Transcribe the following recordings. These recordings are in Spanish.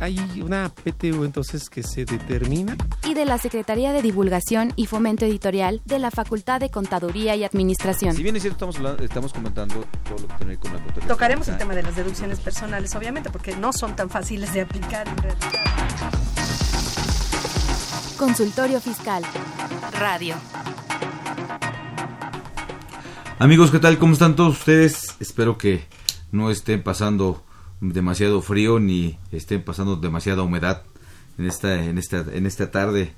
Hay una PTU entonces que se determina. y de la Secretaría de Divulgación y Fomento Editorial de la Facultad de Contaduría y Administración. Si bien es cierto, estamos, hablando- estamos comentando todo lo que tiene con la contabilidad. Tocaremos el tema de las deducciones personales, obviamente, porque no son tan fáciles de aplicar en realidad. Consultorio Fiscal. Radio. Amigos, ¿qué tal? ¿Cómo están todos ustedes? Espero que no estén pasando demasiado frío ni estén pasando demasiada humedad en esta, en esta, en esta tarde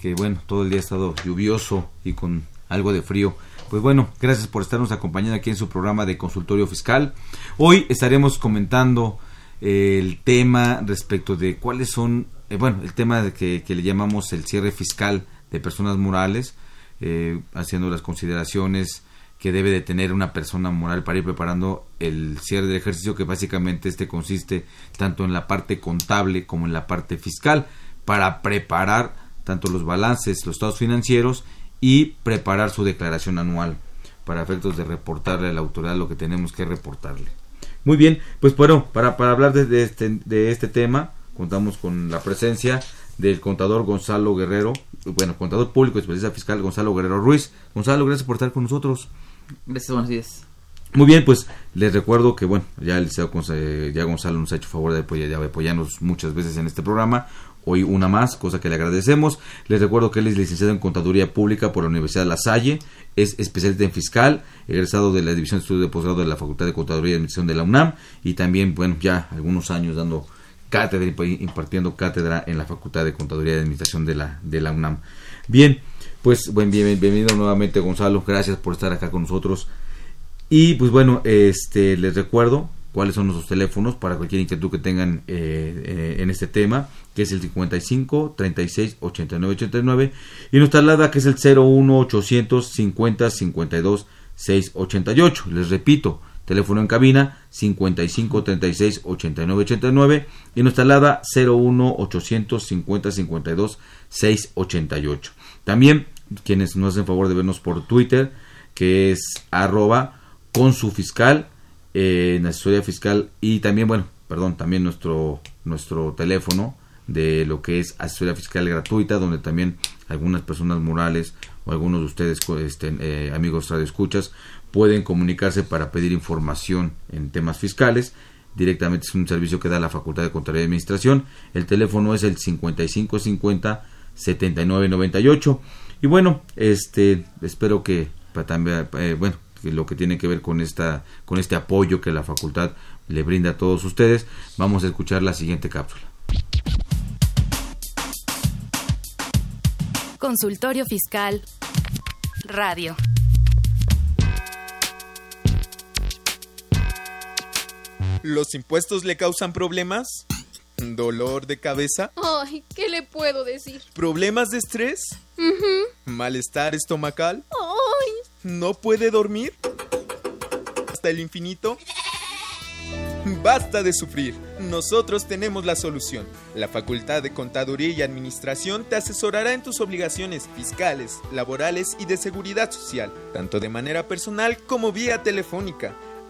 que bueno, todo el día ha estado lluvioso y con algo de frío. Pues bueno, gracias por estarnos acompañando aquí en su programa de consultorio fiscal. Hoy estaremos comentando eh, el tema respecto de cuáles son, eh, bueno, el tema de que, que le llamamos el cierre fiscal de personas morales, eh, haciendo las consideraciones que debe de tener una persona moral para ir preparando el cierre del ejercicio que básicamente este consiste tanto en la parte contable como en la parte fiscal para preparar tanto los balances, los estados financieros y preparar su declaración anual para efectos de reportarle a la autoridad lo que tenemos que reportarle. Muy bien, pues bueno, para, para hablar de, de este, de este tema contamos con la presencia del contador Gonzalo Guerrero, bueno, contador público y especialista fiscal Gonzalo Guerrero Ruiz. Gonzalo, gracias por estar con nosotros. Gracias, buenos días. Muy bien, pues les recuerdo que, bueno, ya el licenciado Gonz- eh, ya Gonzalo nos ha hecho favor de apoyar- de apoyarnos muchas veces en este programa. Hoy una más, cosa que le agradecemos. Les recuerdo que él es licenciado en Contaduría Pública por la Universidad de La Salle, es especialista en fiscal, egresado de la División de Estudios de Posgrado de la Facultad de Contaduría y Administración de la UNAM y también, bueno, ya algunos años dando cátedra impartiendo cátedra en la Facultad de Contaduría y Administración de la, de la UNAM. Bien, pues buen, bien, bienvenido nuevamente Gonzalo, gracias por estar acá con nosotros. Y pues bueno, este les recuerdo cuáles son nuestros teléfonos para cualquier inquietud que tengan eh, eh, en este tema, que es el 55 36 89 89 y nuestra alada que es el 01 800 50 52 688. Les repito, teléfono en cabina 55 36 89 89 y nuestra alada 01 800 50 52 688. También quienes nos hacen favor de vernos por Twitter, que es arroba con su fiscal eh, en asesoría fiscal y también bueno perdón también nuestro nuestro teléfono de lo que es asesoría fiscal gratuita donde también algunas personas morales o algunos de ustedes este, eh, amigos radioescuchas pueden comunicarse para pedir información en temas fiscales. Directamente es un servicio que da la Facultad de Contaduría y Administración. El teléfono es el 5550 7998 y bueno este espero que también eh, bueno que lo que tiene que ver con esta con este apoyo que la facultad le brinda a todos ustedes vamos a escuchar la siguiente cápsula Consultorio Fiscal. Radio. ¿Los impuestos le causan problemas? ¿Dolor de cabeza? Ay, ¿qué le puedo decir? ¿Problemas de estrés? ¿Malestar estomacal? Ay, ¿No puede dormir? ¿Hasta el infinito? Basta de sufrir. Nosotros tenemos la solución. La Facultad de Contaduría y Administración te asesorará en tus obligaciones fiscales, laborales y de seguridad social, tanto de manera personal como vía telefónica.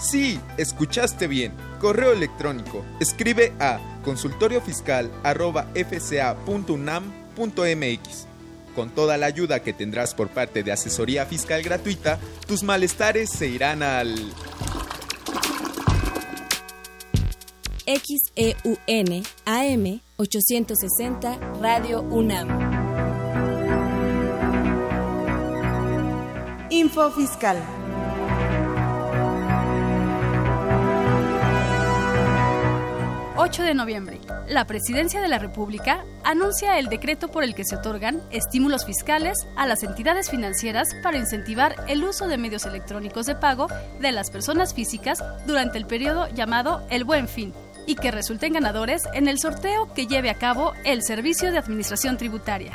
Sí, escuchaste bien. Correo electrónico. Escribe a consultoriofiscal@fca.unam.mx. Con toda la ayuda que tendrás por parte de asesoría fiscal gratuita, tus malestares se irán al XEUN AM 860 Radio UNAM. Info Fiscal. 8 de noviembre, la Presidencia de la República anuncia el decreto por el que se otorgan estímulos fiscales a las entidades financieras para incentivar el uso de medios electrónicos de pago de las personas físicas durante el periodo llamado el Buen Fin y que resulten ganadores en el sorteo que lleve a cabo el Servicio de Administración Tributaria.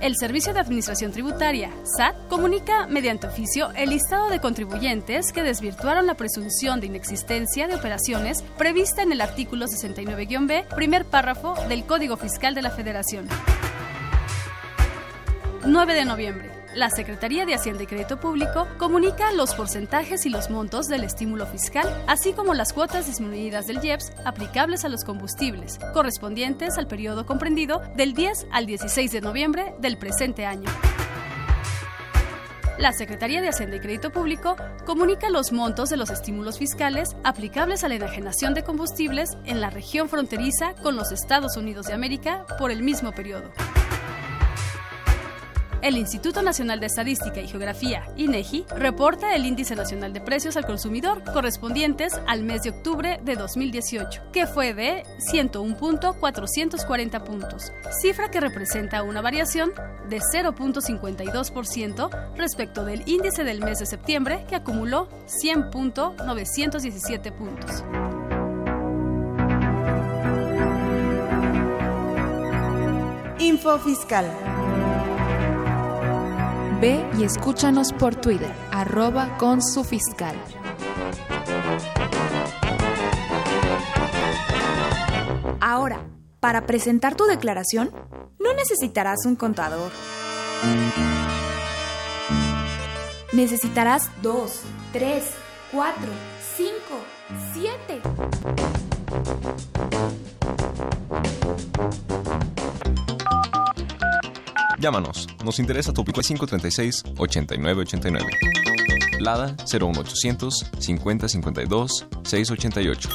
El Servicio de Administración Tributaria, SAT, comunica mediante oficio el listado de contribuyentes que desvirtuaron la presunción de inexistencia de operaciones prevista en el artículo 69-B, primer párrafo del Código Fiscal de la Federación. 9 de noviembre. La Secretaría de Hacienda y Crédito Público comunica los porcentajes y los montos del estímulo fiscal, así como las cuotas disminuidas del IEPS aplicables a los combustibles, correspondientes al periodo comprendido del 10 al 16 de noviembre del presente año. La Secretaría de Hacienda y Crédito Público comunica los montos de los estímulos fiscales aplicables a la enajenación de combustibles en la región fronteriza con los Estados Unidos de América por el mismo periodo. El Instituto Nacional de Estadística y Geografía, INEGI, reporta el Índice Nacional de Precios al Consumidor correspondientes al mes de octubre de 2018, que fue de 101.440 puntos, cifra que representa una variación de 0.52% respecto del índice del mes de septiembre, que acumuló 100.917 puntos. Info Fiscal. Ve y escúchanos por Twitter, arroba con su fiscal. Ahora, para presentar tu declaración, no necesitarás un contador. Necesitarás dos, tres, cuatro, cinco, siete. Llámanos, nos interesa tu pico 536 8989. Lada 01800 5052 688.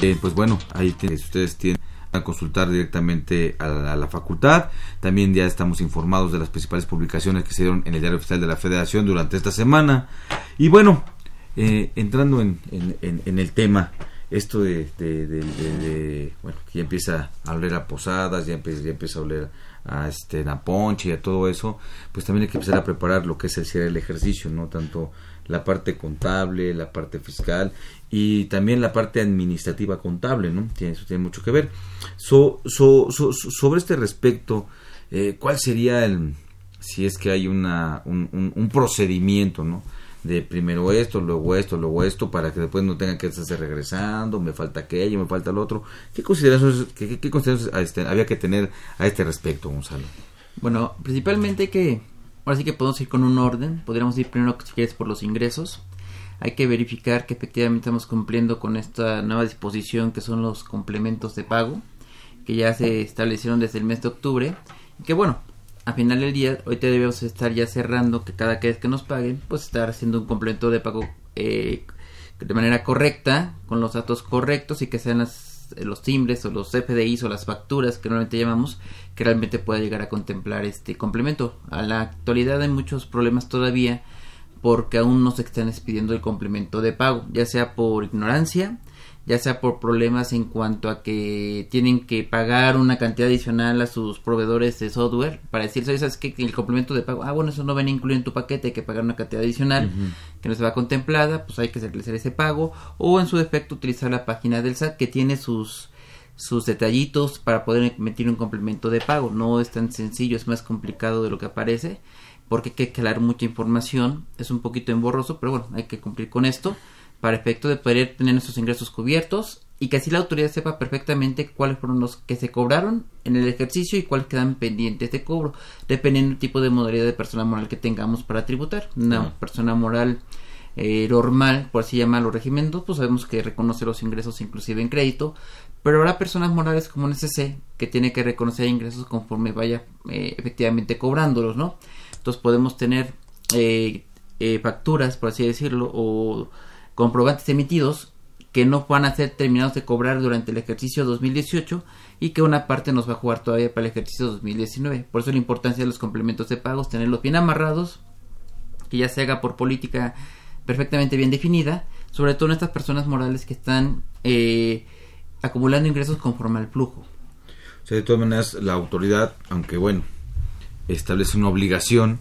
Eh, pues bueno, ahí ustedes tienen a consultar directamente a la, facultad. También ya estamos informados de las principales publicaciones que se dieron en el diario oficial de la Federación durante esta semana. Y bueno, eh, entrando en, en, en, el tema, esto de, de, bueno, que ya empieza a oler a posadas, ya empieza, ya empieza a oler a este a ponche y a todo eso, pues también hay que empezar a preparar lo que es el cierre del ejercicio, no tanto la parte contable, la parte fiscal y también la parte administrativa contable, ¿no? Tiene, eso tiene mucho que ver. So, so, so, sobre este respecto, eh, ¿cuál sería el, si es que hay una, un, un, un, procedimiento, ¿no? De primero esto, luego esto, luego esto, para que después no tengan que estarse regresando, me falta aquello, me falta lo otro. ¿Qué consideraciones, qué, qué, consideraciones este, había que tener a este respecto, Gonzalo? Bueno, principalmente que Ahora sí que podemos ir con un orden. Podríamos ir primero, si quieres, por los ingresos. Hay que verificar que efectivamente estamos cumpliendo con esta nueva disposición que son los complementos de pago, que ya se establecieron desde el mes de octubre. Y que bueno, a final del día, ahorita debemos estar ya cerrando que cada vez que nos paguen, pues estar haciendo un complemento de pago eh, de manera correcta, con los datos correctos y que sean las los timbres o los FDIs o las facturas que normalmente llamamos que realmente pueda llegar a contemplar este complemento. A la actualidad hay muchos problemas todavía porque aún no se están expidiendo el complemento de pago, ya sea por ignorancia, ya sea por problemas en cuanto a que tienen que pagar una cantidad adicional a sus proveedores de software para decir, ¿sabes qué? Que el complemento de pago, ah, bueno, eso no viene incluido en tu paquete, hay que pagar una cantidad adicional uh -huh. que no se va contemplada, pues hay que realizar ese pago, o en su defecto utilizar la página del SAT que tiene sus sus detallitos para poder emitir un complemento de pago. No es tan sencillo, es más complicado de lo que aparece, porque hay que aclarar mucha información, es un poquito emborroso, pero bueno, hay que cumplir con esto para efecto de poder tener nuestros ingresos cubiertos y que así la autoridad sepa perfectamente cuáles fueron los que se cobraron en el ejercicio y cuáles quedan pendientes de cobro, dependiendo del tipo de modalidad de persona moral que tengamos para tributar. Una no. persona moral eh, normal, por así llamarlo, régimen 2, pues sabemos que reconoce los ingresos inclusive en crédito, pero habrá personas morales como un SC que tiene que reconocer ingresos conforme vaya eh, efectivamente cobrándolos, ¿no? Entonces podemos tener eh, facturas, por así decirlo, o comprobantes emitidos que no van a ser terminados de cobrar durante el ejercicio 2018 y que una parte nos va a jugar todavía para el ejercicio 2019. Por eso la importancia de los complementos de pagos, tenerlos bien amarrados, que ya se haga por política perfectamente bien definida, sobre todo en estas personas morales que están eh, acumulando ingresos conforme al flujo. O sea, de todas maneras, la autoridad, aunque bueno, establece una obligación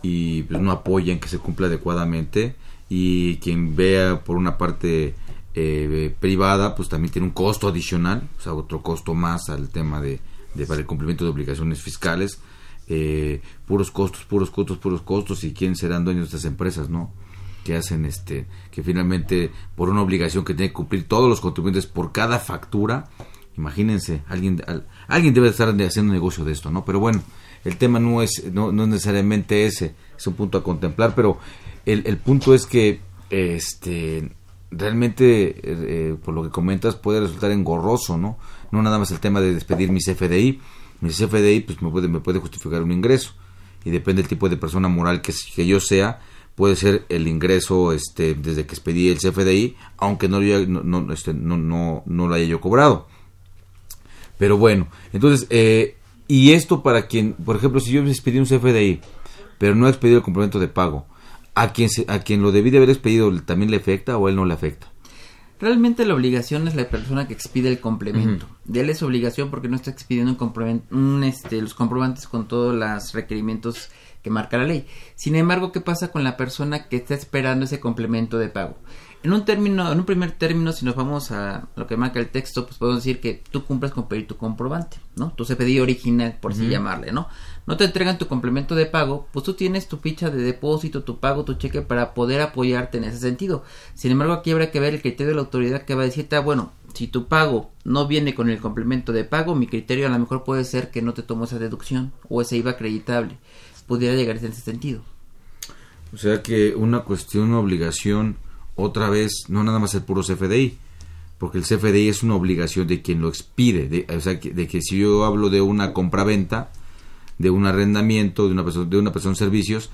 y pues, no apoya en que se cumpla adecuadamente y quien vea por una parte eh, privada pues también tiene un costo adicional o sea otro costo más al tema de, de para el cumplimiento de obligaciones fiscales eh, puros costos puros costos puros costos y quién serán dueños de estas empresas no que hacen este que finalmente por una obligación que tiene que cumplir todos los contribuyentes por cada factura imagínense alguien alguien debe estar haciendo negocio de esto no pero bueno el tema no es no, no es necesariamente ese es un punto a contemplar pero el, punto es que este realmente eh, por lo que comentas puede resultar engorroso no no nada más el tema de despedir mi CFDI mi CFDI pues me puede me puede justificar un ingreso. Y depende del tipo de persona moral que, que yo sea puede ser el ingreso este desde que expedí el CFDI aunque no no no, este, no, no, no lo haya yo cobrado. Pero bueno entonces eh, y esto para quien por ejemplo si yo expedí un CFDI pero no he expedido el complemento de pago a quien se, a quien lo debí de haber expedido también le afecta o él no le afecta Realmente la obligación es la persona que expide el complemento. De él es obligación porque no está expidiendo un complemento, un, este, los comprobantes con todos los requerimientos que marca la ley. Sin embargo, ¿qué pasa con la persona que está esperando ese complemento de pago? En un término, en un primer término, si nos vamos a lo que marca el texto, pues podemos decir que tú cumples con pedir tu comprobante, ¿no? Tu CPD original, por así Ujú. llamarle, ¿no? No te entregan tu complemento de pago, pues tú tienes tu ficha de depósito, tu pago, tu cheque para poder apoyarte en ese sentido. Sin embargo, aquí habrá que ver el criterio de la autoridad que va a decirte, ah, bueno, si tu pago no viene con el complemento de pago, mi criterio a lo mejor puede ser que no te tomo esa deducción o ese IVA acreditable. Pudiera llegar en ese sentido. O sea que una cuestión, una obligación, otra vez, no nada más el puro CFDI, porque el CFDI es una obligación de quien lo expide, de, o sea, que- de que si yo hablo de una compraventa, de un arrendamiento, de una persona, de una persona servicios,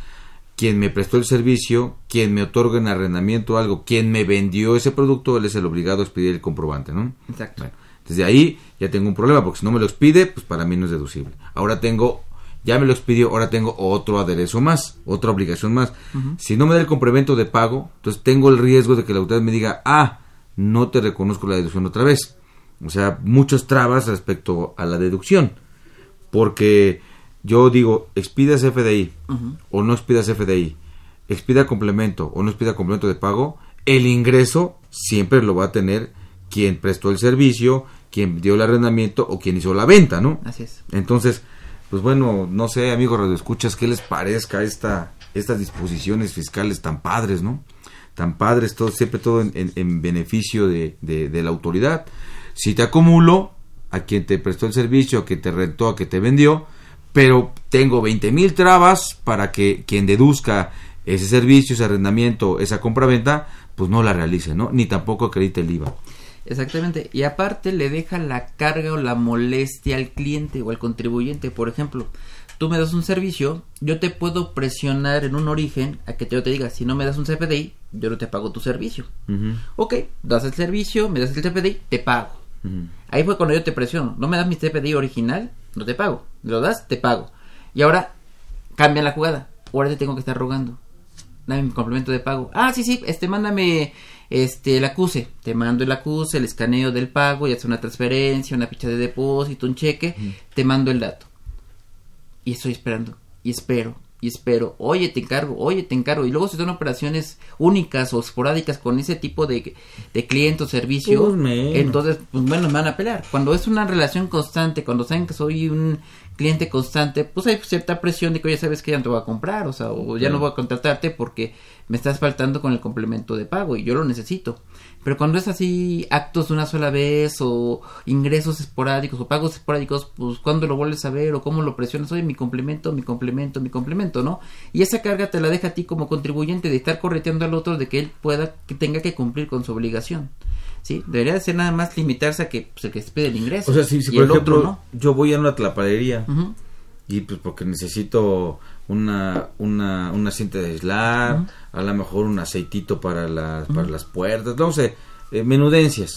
quien me prestó el servicio, quien me otorga en arrendamiento algo, quien me vendió ese producto, él es el obligado a expedir el comprobante, ¿no? Exacto. Bueno, desde ahí ya tengo un problema, porque si no me lo expide, pues para mí no es deducible. Ahora tengo, ya me lo expidió, ahora tengo otro aderezo más, otra obligación más. Si no me da el complemento de pago, entonces tengo el riesgo de que la autoridad me diga, ah, no te reconozco la deducción otra vez. O sea, muchas trabas respecto a la deducción. Porque yo digo, expida CFDI Ujú. o no expida CFDI, expida complemento o no expida complemento de pago, el ingreso siempre lo va a tener quien prestó el servicio, quien dio el arrendamiento o quien hizo la venta, ¿no? Así es. Entonces, pues bueno, no sé, amigos radioescuchas, qué les parezca esta, estas disposiciones fiscales tan padres, ¿no? Tan padres, todo, siempre todo en, en- en beneficio de la autoridad. Si te acumulo a quien te prestó el servicio, a quien te rentó, a quien te vendió, pero tengo 20 mil trabas para que quien deduzca ese servicio, ese arrendamiento, esa compraventa, pues no la realice, ¿no? Ni tampoco acredite el IVA. Exactamente. Y aparte le deja la carga o la molestia al cliente o al contribuyente. Por ejemplo, tú me das un servicio, yo te puedo presionar en un origen a que yo te diga, si no me das un CFDI, yo no te pago tu servicio. Ok, das el servicio, me das el CFDI, te pago. Ahí fue cuando yo te presiono. No me das mi CFDI original, no te pago. Me lo das, te pago. Y ahora cambia la jugada. Ahora te tengo que estar rogando. Dame mi complemento de pago. Ah, sí, sí, este, mándame este, el acuse. Te mando el acuse, el escaneo del pago, ya sea una transferencia, una ficha de depósito, un cheque. Te mando el dato. Y estoy esperando. Y espero. Y espero. Oye, te encargo. Oye, te encargo. Y luego si son operaciones únicas o esporádicas con ese tipo de, de cliente o servicio. Pues entonces, pues bueno, me van a pelear. Cuando es una relación constante, cuando saben que soy un cliente constante, pues hay cierta presión de que ya sabes que ya no te voy a comprar, o sea, o ya no voy a contratarte porque me estás faltando con el complemento de pago y yo lo necesito. Pero cuando es así, actos de una sola vez o ingresos esporádicos o pagos esporádicos, pues cuando lo vuelves a ver o cómo lo presionas, oye, mi complemento, mi complemento, mi complemento, ¿no? Y esa carga te la deja a ti como contribuyente de estar correteando al otro de que él pueda, que tenga que cumplir con su obligación. ¿Sí? Debería de ser nada más limitarse a que pues, el que se pide el ingreso. O sea, si, por el ejemplo otro no. yo voy a una tlapalería Ujú. y pues porque necesito una una una cinta de aislar, a lo mejor un aceitito para las para las puertas, no sé, eh, menudencias.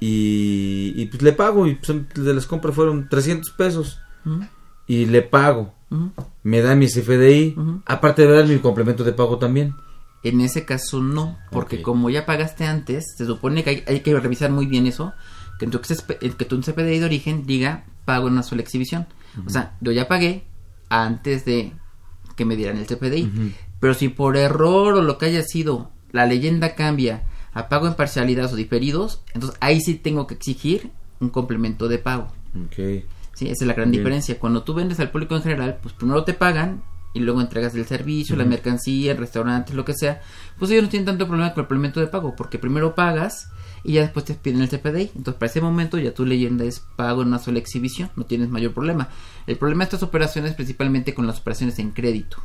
Y, y pues le pago y pues, de las compras fueron 300 pesos y le pago. Me da mi CFDI, Ujú. aparte de dar mi complemento de pago también. En ese caso no, porque como ya pagaste antes, se supone que hay, hay que revisar muy bien eso, que tu, que tu CPDI de origen diga pago en una sola exhibición. O sea, yo ya pagué antes de que me dieran el CPDI. Pero si por error o lo que haya sido, la leyenda cambia a pago en parcialidades o diferidos, entonces ahí sí tengo que exigir un complemento de pago. Okay. Sí, esa es la gran diferencia. Cuando tú vendes al público en general, pues primero te pagan y luego entregas el servicio, la mercancía, el restaurante, lo que sea. Pues ellos no tienen tanto problema con el complemento de pago, porque primero pagas y ya después te piden el CPDI. Entonces, para ese momento ya tu leyenda es pago en una sola exhibición, no tienes mayor problema. El problema de estas operaciones es principalmente con las operaciones en crédito.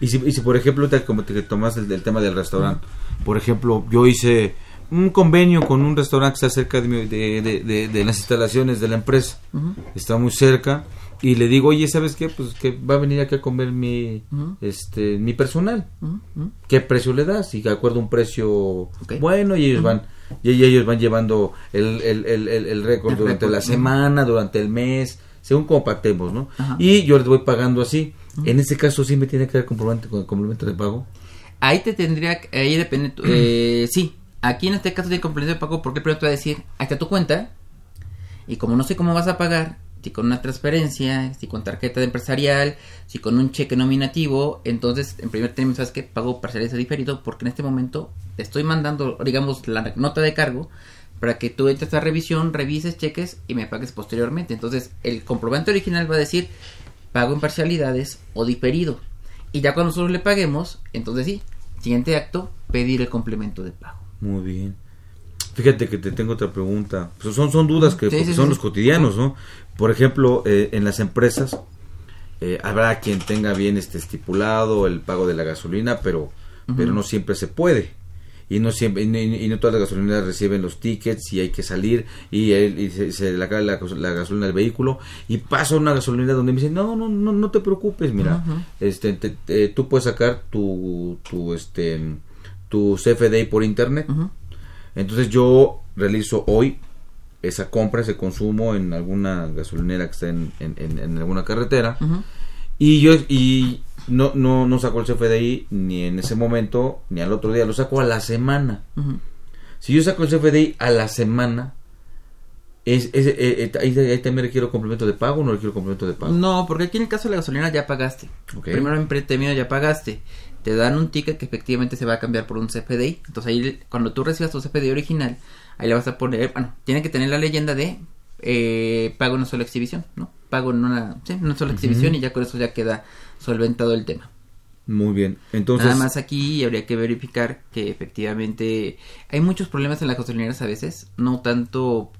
Y si, y si por ejemplo, te, como te tomas el, tema del restaurante, por ejemplo, yo hice un convenio con un restaurante que está cerca de, de, de, las instalaciones de la empresa, está muy cerca y le digo, oye, ¿sabes qué? Pues que va a venir aquí a comer mi, este, mi personal. ¿Qué precio le das? Y de acuerdo a un precio bueno y ellos van y ellos van llevando el, el, el, el récord durante la semana, durante el mes, según compartemos, ¿no? Y yo les voy pagando así. En ese caso sí me tiene que dar comprobante con el complemento de pago. Ahí te tendría, ahí depende, eh, sí, aquí en este caso de complemento de pago porque primero te va a decir, está tu cuenta y como no sé cómo vas a pagar, si con una transferencia, si con tarjeta de empresarial, si con un cheque nominativo, entonces en primer término sabes que pago parciales diferido porque en este momento te estoy mandando, digamos, la nota de cargo para que tú entres a revisión, revises, cheques y me pagues posteriormente. Entonces el comprobante original va a decir pago en parcialidades o diferido. Y ya cuando nosotros le paguemos, entonces sí, siguiente acto, pedir el complemento de pago. Muy bien. Fíjate que te tengo otra pregunta. Pues son, son dudas que son los cotidianos, ¿no? Por ejemplo, eh, en las empresas eh, habrá quien tenga bien este estipulado el pago de la gasolina, pero, pero no siempre se puede. Y no siempre y, no todas las gasolineras reciben los tickets y hay que salir y, y se, le acaba la, gasolina del vehículo y pasa una gasolina donde me dicen no no no no te preocupes mira este tú puedes sacar tu tu este tu CFDI por internet entonces yo realizo hoy esa compra, ese consumo en alguna gasolinera que esté en, en, alguna carretera. Y yo y no, no, no saco el CFDI ni en ese momento ni al otro día, lo saco a la semana. Si yo saco el CFDI a la semana, es, es eh, eh, ahí, también requiero complemento de pago o no requiero complemento de pago. No, porque aquí en el caso de la gasolina ya pagaste. Primero en término ya pagaste. Te dan un ticket que efectivamente se va a cambiar por un CFDI. Entonces ahí cuando tú recibas tu CFDI original, ahí le vas a poner, bueno, tiene que tener la leyenda de eh, pago en una sola exhibición, ¿no? Pago en una, sí, una sola exhibición y ya con eso ya queda solventado el tema. Muy bien, entonces... Nada más aquí habría que verificar que efectivamente hay muchos problemas en las gasolineras a veces, no tanto,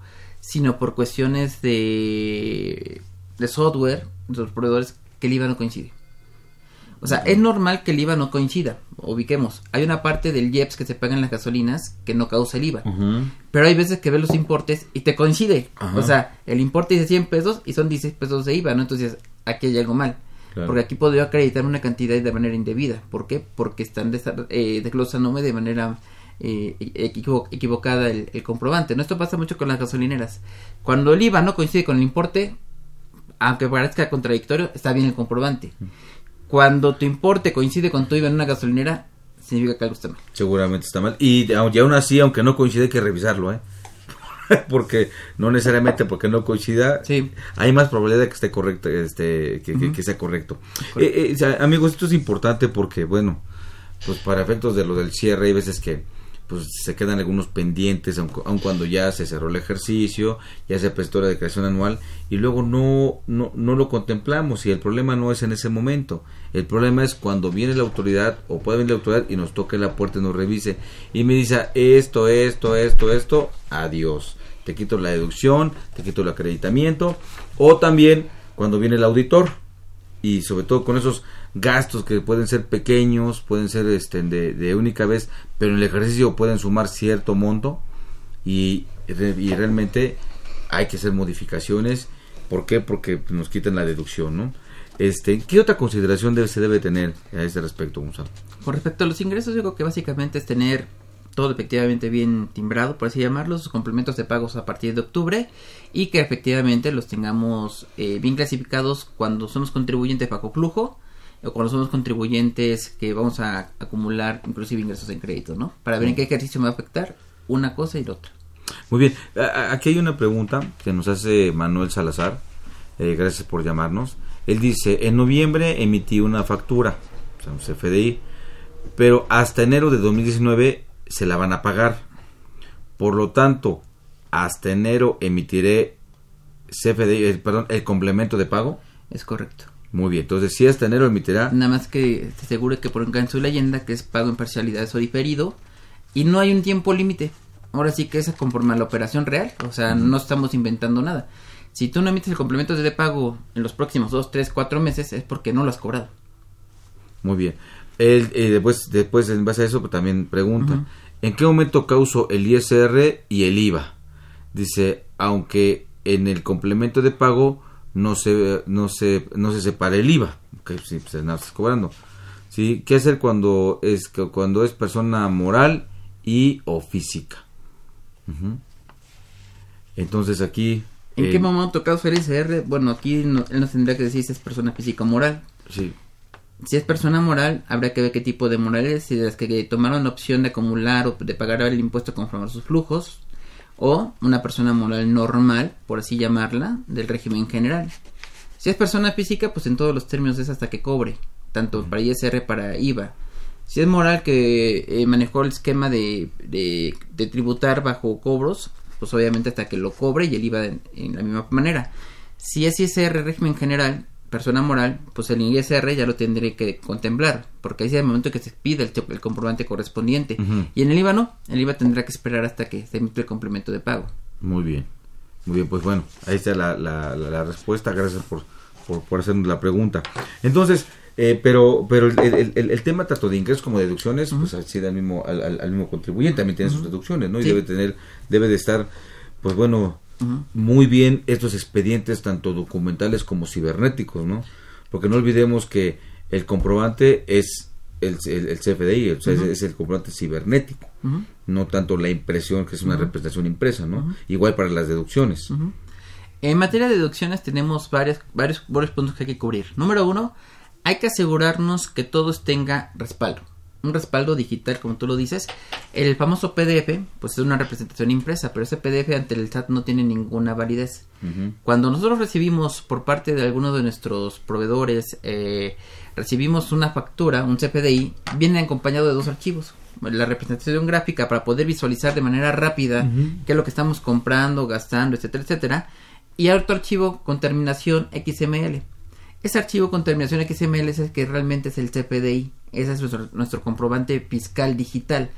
sino por cuestiones de, de software, de los proveedores que el IVA no coincide. O sea, es normal que el IVA no coincida. Ubiquemos. Hay una parte del IEPS que se paga en las gasolinas que no causa el IVA. Pero hay veces que ves los importes y te coincide. O sea, el importe dice 100 pesos y son 16 pesos de IVA, ¿no? Entonces, aquí hay algo mal. Porque aquí podría acreditar una cantidad de manera indebida. ¿Por qué? Porque están eh, desglosándome de manera eh, equivocada el, el, comprobante. ¿no? Esto pasa mucho con las gasolineras. Cuando el IVA no coincide con el importe, aunque parezca contradictorio, está bien el comprobante. Cuando tu importe coincide con tu IVA en una gasolinera, significa que algo está mal. Seguramente está mal. Y, aún así, aunque no coincide, hay que revisarlo, ¿eh? porque no necesariamente porque no coincida sí. hay más probabilidad de que esté correcto este que, sea correcto eh, eh, amigos esto es importante porque bueno pues para efectos de lo del cierre hay veces que pues se quedan algunos pendientes, aun, cuando ya se cerró el ejercicio, ya se prestó la declaración anual y luego no, no, no lo contemplamos y el problema no es en ese momento, el problema es cuando viene la autoridad o puede venir la autoridad y nos toque la puerta y nos revise y me dice esto, esto, esto, esto, adiós, te quito la deducción, te quito el acreditamiento o también cuando viene el auditor y sobre todo con esos gastos que pueden ser pequeños, pueden ser este, de, única vez, pero en el ejercicio pueden sumar cierto monto y, y realmente hay que hacer modificaciones. ¿Por qué? Porque nos quitan la deducción, ¿no? Este, ¿Qué otra consideración debe, se debe tener a este respecto, Gonzalo? Con respecto a los ingresos, digo que básicamente es tener todo efectivamente bien timbrado, por así llamarlo, sus complementos de pagos a partir de octubre y que efectivamente los tengamos eh, bien clasificados cuando somos contribuyentes bajo flujo o cuando somos contribuyentes que vamos a acumular inclusive ingresos en crédito, ¿no? Para ver en qué ejercicio me va a afectar una cosa y la otra. Muy bien, aquí hay una pregunta que nos hace Manuel Salazar, eh, gracias por llamarnos. Él dice, en noviembre emití una factura, o sea, un CFDI, pero hasta enero de 2019 se la van a pagar. Por lo tanto, hasta enero emitiré CFDI, eh, perdón, el complemento de pago. Es correcto. Muy bien, entonces si hasta enero emitirá. Nada más que se asegure que por en su leyenda que es pago en parcialidades o diferido y no hay un tiempo límite. Ahora sí que es conforme a la operación real, o sea, no estamos inventando nada. Si tú no emites el complemento de pago en los próximos 2, 3, 4 meses es porque no lo has cobrado. Muy bien. Él, eh, después, después, en base a eso, pues, también pregunta, ¿en qué momento causo el ISR y el IVA? Dice, aunque en el complemento de pago no se, no se, no se separa el IVA, que sí, pues nada estás cobrando. ¿Sí? ¿Qué hacer cuando es, cuando es persona moral y o física? Entonces aquí... ¿En qué momento causa el ISR? Bueno, aquí él nos tendría que decir si es persona física o moral. Sí. Si es persona moral, habrá que ver qué tipo de moral es, si de las que tomaron la opción de acumular o de pagar el impuesto conforme a sus flujos, o una persona moral normal, por así llamarla, del régimen general. Si es persona física, pues en todos los términos es hasta que cobre, tanto para ISR para IVA. Si es moral que eh, manejó el esquema de, de, tributar bajo cobros, pues obviamente hasta que lo cobre y el IVA en la misma manera. Si es ISR régimen general, persona moral, pues el ISR ya lo tendré que contemplar, porque ahí es el momento que se pide el, comprobante correspondiente. Y en el IVA no, el IVA tendrá que esperar hasta que se emite el complemento de pago. Muy bien, muy bien, pues bueno, ahí está la, la, respuesta, gracias por, por, hacernos la pregunta. Entonces, eh, pero pero el, el, tema tanto de ingresos como de deducciones, pues así al mismo, al, mismo contribuyente, también tiene sus deducciones, ¿no? Y debe tener, debe de estar, pues bueno, muy bien estos expedientes tanto documentales como cibernéticos, ¿no? Porque no olvidemos que el comprobante es el, el, CFDI, es, el comprobante cibernético, no tanto la impresión, que es una representación impresa, ¿no? Igual para las deducciones. En materia de deducciones tenemos varios, varios, varios puntos que hay que cubrir. Número uno, hay que asegurarnos que todos tenga respaldo un respaldo digital, como tú lo dices. El famoso PDF, pues es una representación impresa, pero ese PDF ante el SAT no tiene ninguna validez. Cuando nosotros recibimos por parte de alguno de nuestros proveedores, eh, recibimos una factura, un CPDI, viene acompañado de dos archivos. La representación gráfica para poder visualizar de manera rápida qué es lo que estamos comprando, gastando, etcétera, etcétera. Y otro archivo con terminación XML. Ese archivo con terminación XML es el que realmente es el CPDI. Ese es nuestro, comprobante fiscal digital.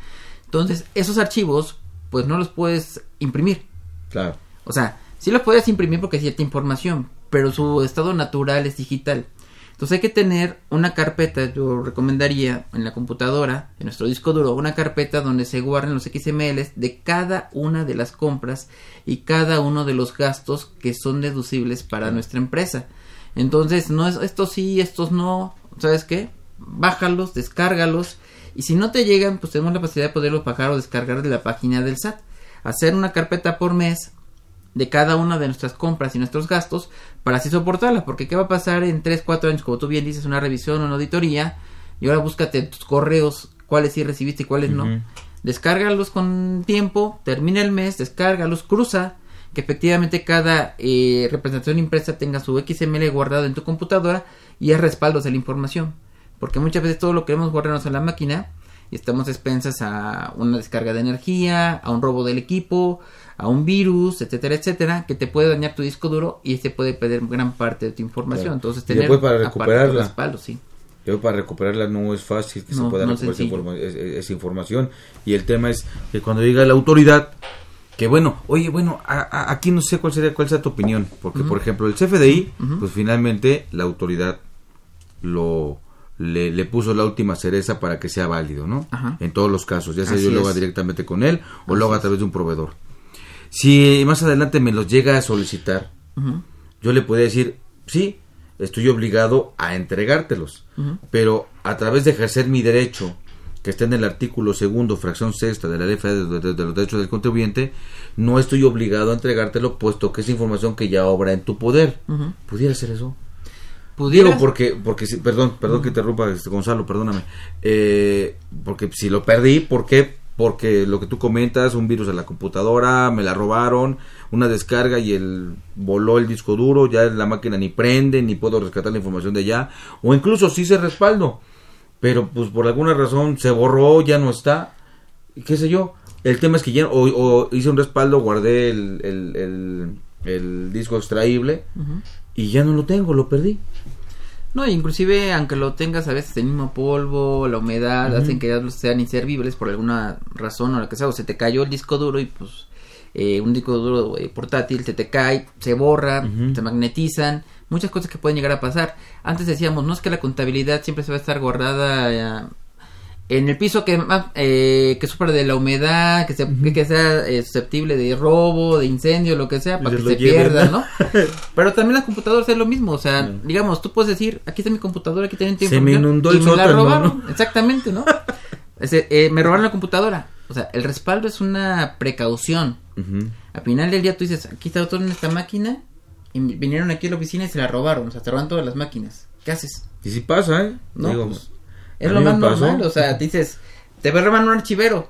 Entonces, esos archivos, pues no los puedes imprimir. Claro. O sea, sí los puedes imprimir porque es cierta información, pero su estado natural es digital. Entonces hay que tener una carpeta, yo recomendaría en la computadora, en nuestro disco duro, una carpeta donde se guarden los XMLs de cada una de las compras y cada uno de los gastos que son deducibles para nuestra empresa. Entonces, no es estos sí, estos no, ¿sabes qué? Bájalos, descárgalos y si no te llegan, pues tenemos la posibilidad de poderlos bajar o descargar de la página del SAT. Hacer una carpeta por mes de cada una de nuestras compras y nuestros gastos para así soportarla, porque ¿qué va a pasar en 3, 4 años? Como tú bien dices, una revisión o una auditoría, y ahora búscate tus correos, cuáles sí recibiste y cuáles no. Descárgalos con tiempo, termina el mes, descárgalos, cruza que efectivamente cada eh, representación impresa tenga su XML guardado en tu computadora y es respaldos de la información. Porque muchas veces todo lo queremos guardarnos en la máquina y estamos expensas a una descarga de energía, a un robo del equipo, a un virus, etcétera, etcétera, que te puede dañar tu disco duro y este puede perder gran parte de tu información. Entonces, tener para recuperarla. Respaldo, sí. Pero para recuperarla no es fácil que se pueda recuperar esa información. Y el tema es que cuando llega la autoridad, que bueno, oye, bueno, aquí no sé cuál sería cuál sea tu opinión, porque por ejemplo el CFDI, pues finalmente la autoridad lo le, puso la última cereza para que sea válido, ¿no? En todos los casos, ya sea yo lo haga directamente con él o lo haga a través de un proveedor. Si más adelante me los llega a solicitar, yo le puedo decir, sí, estoy obligado a entregártelos, pero a través de ejercer mi derecho que está en el artículo segundo, fracción sexta de la Ley Federal de, los Derechos del Contribuyente, no estoy obligado a entregártelo, puesto que es información que ya obra en tu poder. ¿Pudiera ser eso? pudieras... Digo, porque, porque sí, perdón, perdón que interrumpa, este, Gonzalo, perdóname. Eh, porque si lo perdí, ¿por qué? Porque lo que tú comentas, un virus en la computadora, me la robaron, una descarga y el voló el disco duro, ya la máquina ni prende, ni puedo rescatar la información de allá, o incluso sí se respaldo, pero pues por alguna razón se borró, ya no está, qué sé yo. El tema es que ya, o, o hice un respaldo, guardé el, el, el, el disco extraíble y ya no lo tengo, lo perdí. No, inclusive aunque lo tengas a veces el mismo polvo, la humedad, hacen que ya sean inservibles por alguna razón o lo que sea, o se te cayó el disco duro y pues eh, un disco duro eh, portátil se te cae, se borra, se magnetizan, muchas cosas que pueden llegar a pasar. Antes decíamos, no es que la contabilidad siempre se va a estar guardada eh, en el piso que eh, que sufra de la humedad, que, se, que sea eh, susceptible de robo, de incendio, lo que sea, para que se lleven, pierda, ¿no? Pero también las computadoras es lo mismo, o sea, digamos, tú puedes decir, aquí está mi computadora, aquí tienen tu Se me información", inundó y el me la robaron, ¿no? exactamente, ¿no? Eh, me robaron la computadora, o sea, el respaldo es una precaución. Al final del día tú dices, aquí está todo en esta máquina, y vinieron aquí a la oficina y se la robaron, o sea, te roban todas las máquinas. ¿Qué haces? Y si pasa, ¿eh? No, Digo, pues, es lo más normal, o sea, dices, te roban un archivero.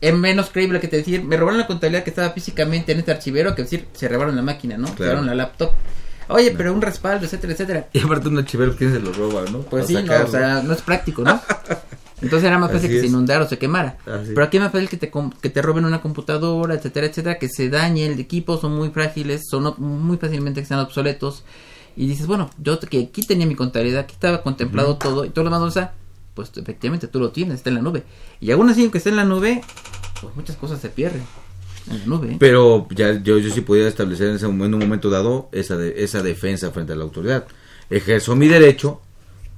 Es menos creíble que te decir, me robaron la contabilidad que estaba físicamente en este archivero que decir, se robaron la máquina, ¿no? Se Claro. robaron la laptop. Oye, pero un respaldo, etcétera, etcétera. Y aparte un archivero, ¿quién se lo roba, no? Pues Para sí, no, o sea, no es práctico, ¿no? Entonces era más fácil Así que se inundara o se quemara. Así. Pero aquí es más fácil que te, que te roben una computadora, etcétera, etcétera, que se dañe el equipo, son muy frágiles, son o- muy fácilmente que sean obsoletos. Y dices, bueno, yo que aquí tenía mi contabilidad, aquí estaba contemplado todo, y todo lo demás, ¿dónde está? Pues efectivamente tú lo tienes, está en la nube. Y aún así, aunque esté en la nube, pues muchas cosas se pierden en la nube. ¿eh? Pero ya yo, yo sí podía establecer en, ese, momento- en un momento dado esa, de, esa defensa frente a la autoridad. Ejerzo mi derecho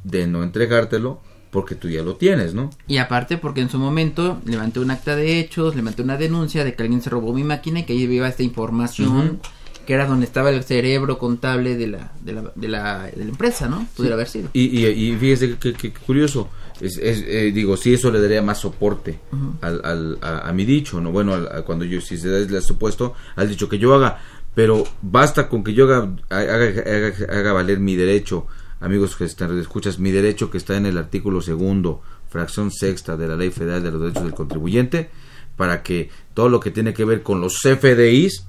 de no entregártelo porque tú ya lo tienes, ¿no? Y aparte porque en su momento levanté un acta de hechos, levanté una denuncia de que alguien se robó mi máquina y que ahí iba esta información, que era donde estaba el cerebro contable de la, de la, de la, de la empresa, ¿no? Pudiera haber sido. Y, y, y fíjese que, que- que curioso. Es, es, eh, digo, sí, eso le daría más soporte al, al- a, a mi dicho, ¿no? Bueno, al- a cuando yo, si se da el supuesto, al dicho que yo haga. Pero basta con que yo haga, haga, haga- haga valer mi derecho, amigos que están escuchas, mi derecho que está en el artículo segundo, fracción sexta de la Ley Federal de los Derechos del Contribuyente, para que todo lo que tiene que ver con los CFDIs,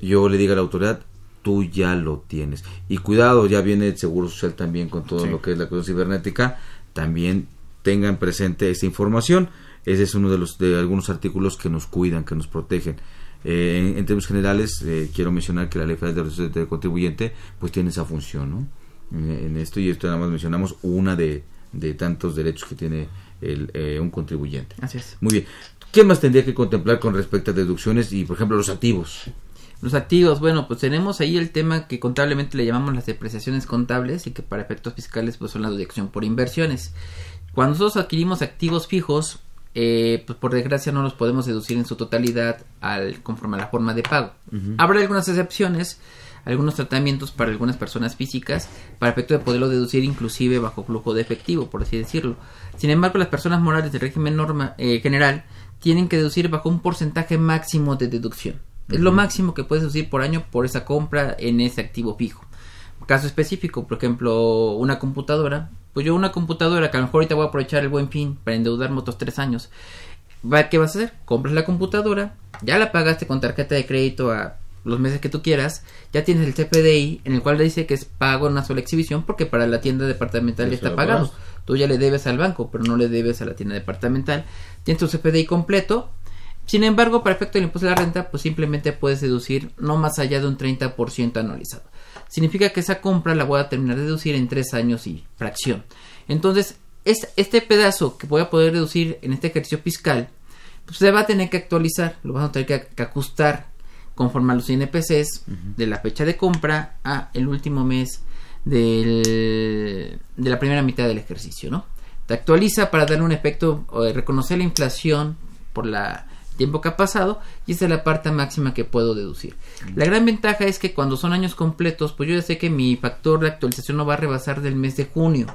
yo le diga a la autoridad, tú ya lo tienes. Y cuidado, ya viene el Seguro Social también con todo Sí. lo que es la cuestión cibernética, también tengan presente esta información. Ese es uno de los de algunos artículos que nos cuidan, que nos protegen. Eh, en, en términos generales, eh, quiero mencionar que la Ley Federal de Derechos del Contribuyente pues tiene esa función, ¿no? En, en esto y esto nada más mencionamos una de, de tantos derechos que tiene el, eh, un contribuyente. Así es. Muy bien. ¿Qué más tendría que contemplar con respecto a deducciones y, por ejemplo, los activos? Los activos, bueno, pues tenemos ahí el tema que contablemente le llamamos las depreciaciones contables y que para efectos fiscales pues son la deducción por inversiones. Cuando nosotros adquirimos activos fijos, eh, pues por desgracia no los podemos deducir en su totalidad al conforme a la forma de pago. Habrá algunas excepciones, algunos tratamientos para algunas personas físicas para efecto de poderlo deducir inclusive bajo flujo de efectivo, por así decirlo. Sin embargo, las personas morales del régimen norma, eh, general tienen que deducir bajo un porcentaje máximo de deducción. Es lo máximo que puedes deducir por año por esa compra en ese activo fijo. Caso específico, por ejemplo, una computadora. Pues yo una computadora que a lo mejor ahorita voy a aprovechar el buen fin para endeudarme otros tres años. ¿Qué vas a hacer? Compras la computadora, ya la pagaste con tarjeta de crédito a los meses que tú quieras, ya tienes el CFDI en el cual le dice que es pago en una sola exhibición porque para la tienda departamental ya está pagado. Tú ya le debes al banco, pero no le debes a la tienda departamental. Tienes tu CFDI completo. Sin embargo, para efecto del impuesto de la renta, pues simplemente puedes deducir no más allá de un 30% anualizado. Significa que esa compra la voy a terminar de deducir en tres años y fracción. Entonces, es- este pedazo que voy a poder deducir en este ejercicio fiscal, pues se va a tener que actualizar, lo vamos a tener que, que ajustar conforme a los INPCs de la fecha de compra a el último mes del- de la primera mitad del ejercicio, ¿no? Te actualiza para darle un efecto, o de reconocer la inflación por la tiempo que ha pasado y esa es la parte máxima que puedo deducir. La gran ventaja es que cuando son años completos, pues yo ya sé que mi factor de actualización no va a rebasar del mes de junio.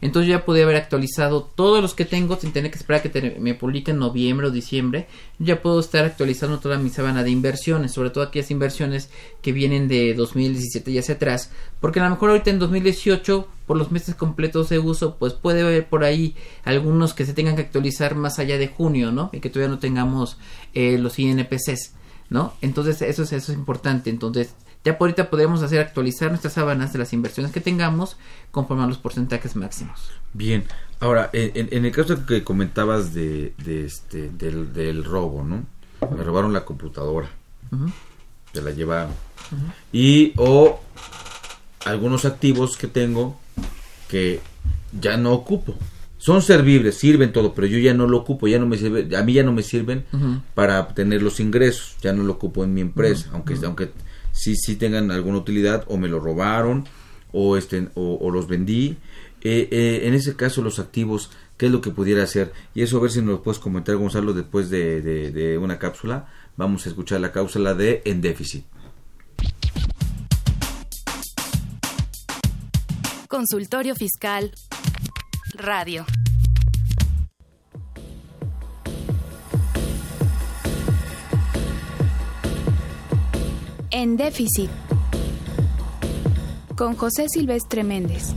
Entonces ya podría haber actualizado todos los que tengo sin tener que esperar a que me publiquen en noviembre o diciembre. Ya puedo estar actualizando toda mi sábana de inversiones, sobre todo aquellas inversiones que vienen de 2017 y hacia atrás. Porque a lo mejor ahorita en 2018, por los meses completos de uso, pues puede haber por ahí algunos que se tengan que actualizar más allá de junio, ¿no? Y que todavía no tengamos eh, los INPCs, ¿no? Entonces eso es, eso es importante. Entonces ya por ahorita podemos hacer actualizar nuestras sábanas de las inversiones que tengamos conforme a los porcentajes máximos. Bien, ahora en, el caso que comentabas de, este del, robo, ¿no? Me robaron la computadora, se la llevaron. Y o algunos activos que tengo que ya no ocupo. Son servibles, sirven todo, pero yo ya no lo ocupo, ya no me sirve, a mí ya no me sirven para obtener los ingresos, ya no lo ocupo en mi empresa, aunque aunque si sí tengan alguna utilidad o me lo robaron o, este, o, los vendí. Eh, eh, en ese caso los activos, ¿qué es lo que pudiera hacer? Y eso a ver si nos lo puedes comentar Gonzalo después de, de una cápsula. Vamos a escuchar la cápsula de En déficit. Consultorio Fiscal Radio. En déficit. Con José Silvestre Méndez.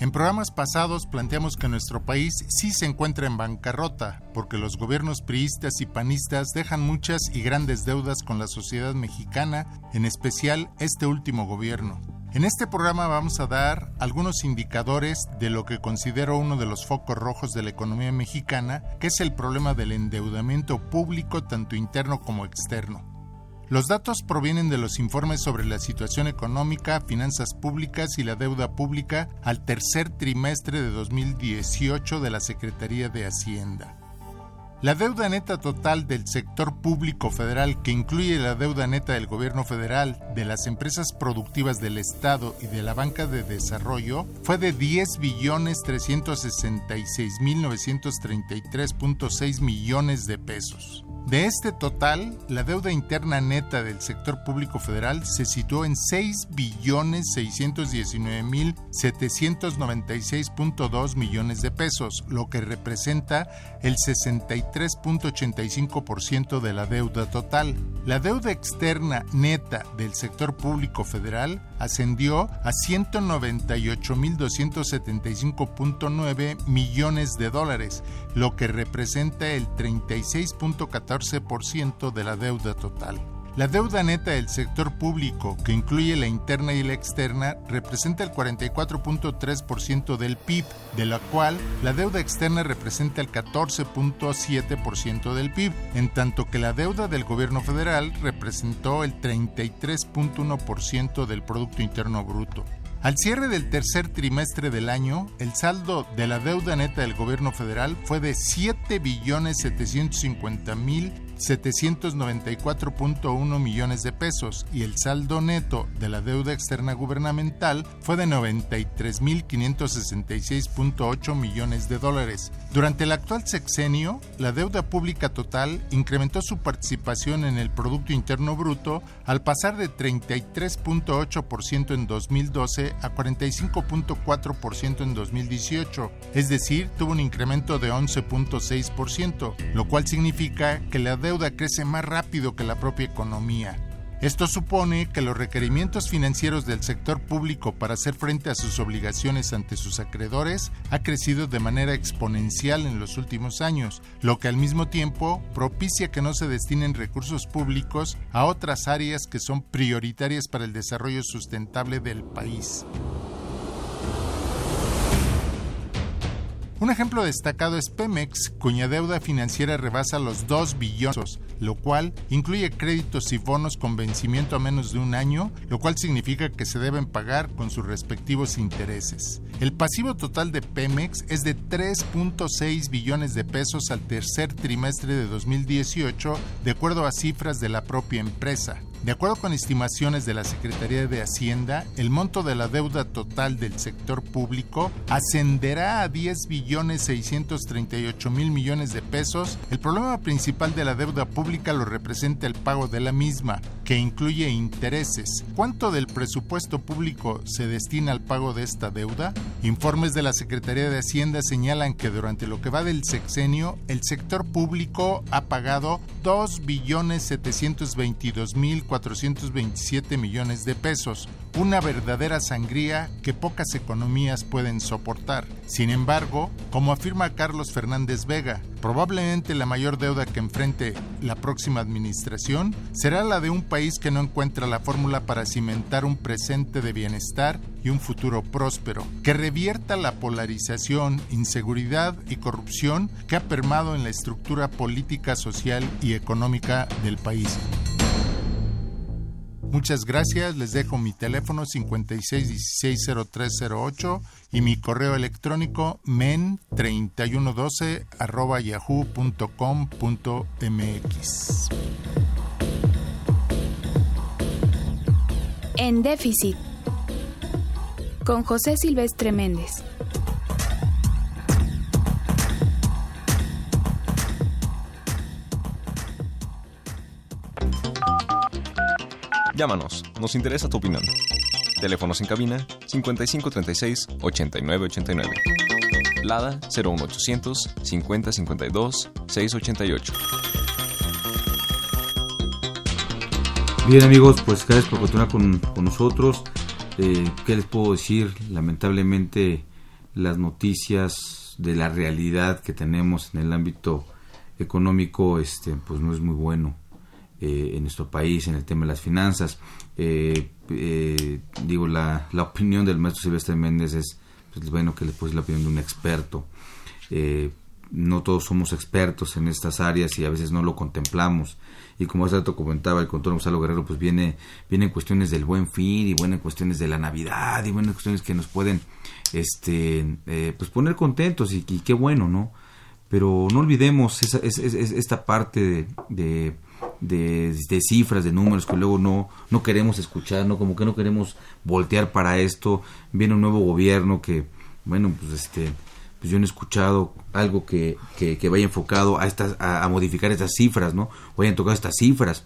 En programas pasados planteamos que nuestro país sí se encuentra en bancarrota, porque los gobiernos priistas y panistas dejan muchas y grandes deudas con la sociedad mexicana, en especial este último gobierno. En este programa vamos a dar algunos indicadores de lo que considero uno de los focos rojos de la economía mexicana, que es el problema del endeudamiento público tanto interno como externo. Los datos provienen de los informes sobre la situación económica, finanzas públicas y la deuda pública al tercer trimestre de 2018 de la Secretaría de Hacienda. La deuda neta total del sector público federal, que incluye la deuda neta del gobierno federal, de las empresas productivas del Estado y de la banca de desarrollo, fue de 10 billones 366 mil 933.6 millones de pesos. De este total, la deuda interna neta del sector público federal se situó en 6 billones 619 mil 796.2 millones de pesos, lo que representa el 63.85% de la deuda total. La deuda externa neta del sector público federal ascendió a 198.275.9 millones de dólares, lo que representa el 36.14% de la deuda total. La deuda neta del sector público, que incluye la interna y la externa, representa el 44.3% del PIB, de la cual la deuda externa representa el 14.7% del PIB, en tanto que la deuda del gobierno federal representó el 33.1% del Producto Interno Bruto. Al cierre del tercer trimestre del año, el saldo de la deuda neta del gobierno federal fue de 7 billones 750 mil 794.1 millones de pesos y el saldo neto de la deuda externa gubernamental fue de 93.566.8 millones de dólares. Durante el actual sexenio, la deuda pública total incrementó su participación en el Producto Interno Bruto al pasar de 33.8% en 2012 a 45.4% en 2018, es decir, tuvo un incremento de 11.6%, lo cual significa que la deuda deuda crece más rápido que la propia economía. Esto supone que los requerimientos financieros del sector público para hacer frente a sus obligaciones ante sus acreedores ha crecido de manera exponencial en los últimos años, lo que al mismo tiempo propicia que no se destinen recursos públicos a otras áreas que son prioritarias para el desarrollo sustentable del país. Un ejemplo destacado es Pemex, cuya deuda financiera rebasa los 2 billones, lo cual incluye créditos y bonos con vencimiento a menos de un año, lo cual significa que se deben pagar con sus respectivos intereses. El pasivo total de Pemex es de 3.6 billones de pesos al tercer trimestre de 2018, de acuerdo a cifras de la propia empresa. De acuerdo con estimaciones de la Secretaría de Hacienda, el monto de la deuda total del sector público ascenderá a 10 billones 638 mil millones de pesos. El problema principal de la deuda pública lo representa el pago de la misma, que incluye intereses. ¿Cuánto del presupuesto público se destina al pago de esta deuda? Informes de la Secretaría de Hacienda señalan que durante lo que va del sexenio, el sector público ha pagado 2 billones 722 mil 427 millones de pesos, una verdadera sangría que pocas economías pueden soportar. Sin embargo, como afirma Carlos Fernández Vega, probablemente la mayor deuda que enfrente la próxima administración será la de un país que no encuentra la fórmula para cimentar un presente de bienestar y un futuro próspero, que revierta la polarización, inseguridad y corrupción que ha permado en la estructura política, social y económica del país. Muchas gracias, les dejo mi teléfono 56160308 y mi correo electrónico men3112 arroba yahoo.com.mx. En déficit con José Silvestre Méndez. Llámanos, nos interesa tu opinión. Teléfonos en cabina 5536 8989. Lada 01800 5052 688. Bien amigos, pues gracias por continuar con, con nosotros. Eh, ¿Qué les puedo decir? Lamentablemente las noticias de la realidad que tenemos en el ámbito económico este, pues no es muy bueno eh, en nuestro país en el tema de las finanzas. Eh, eh, digo, la, la, opinión del maestro Silvestre Méndez es pues, bueno que le puse la opinión de un experto. no todos somos expertos en estas áreas y a veces no lo contemplamos y como hace rato comentaba el control Gonzalo Guerrero, pues viene, vienen cuestiones del buen fin y buenas cuestiones de la Navidad y buenas cuestiones que nos pueden este eh, pues poner contentos y, qué bueno, ¿no? Pero no olvidemos esa, esta parte de, de, cifras, de números que luego no, no queremos escuchar, ¿no? Como que no queremos voltear para esto. Viene un nuevo gobierno que, bueno, pues este pues yo no he escuchado algo que, que, vaya enfocado a, estas, a, modificar estas cifras, ¿no? O hayan tocado estas cifras.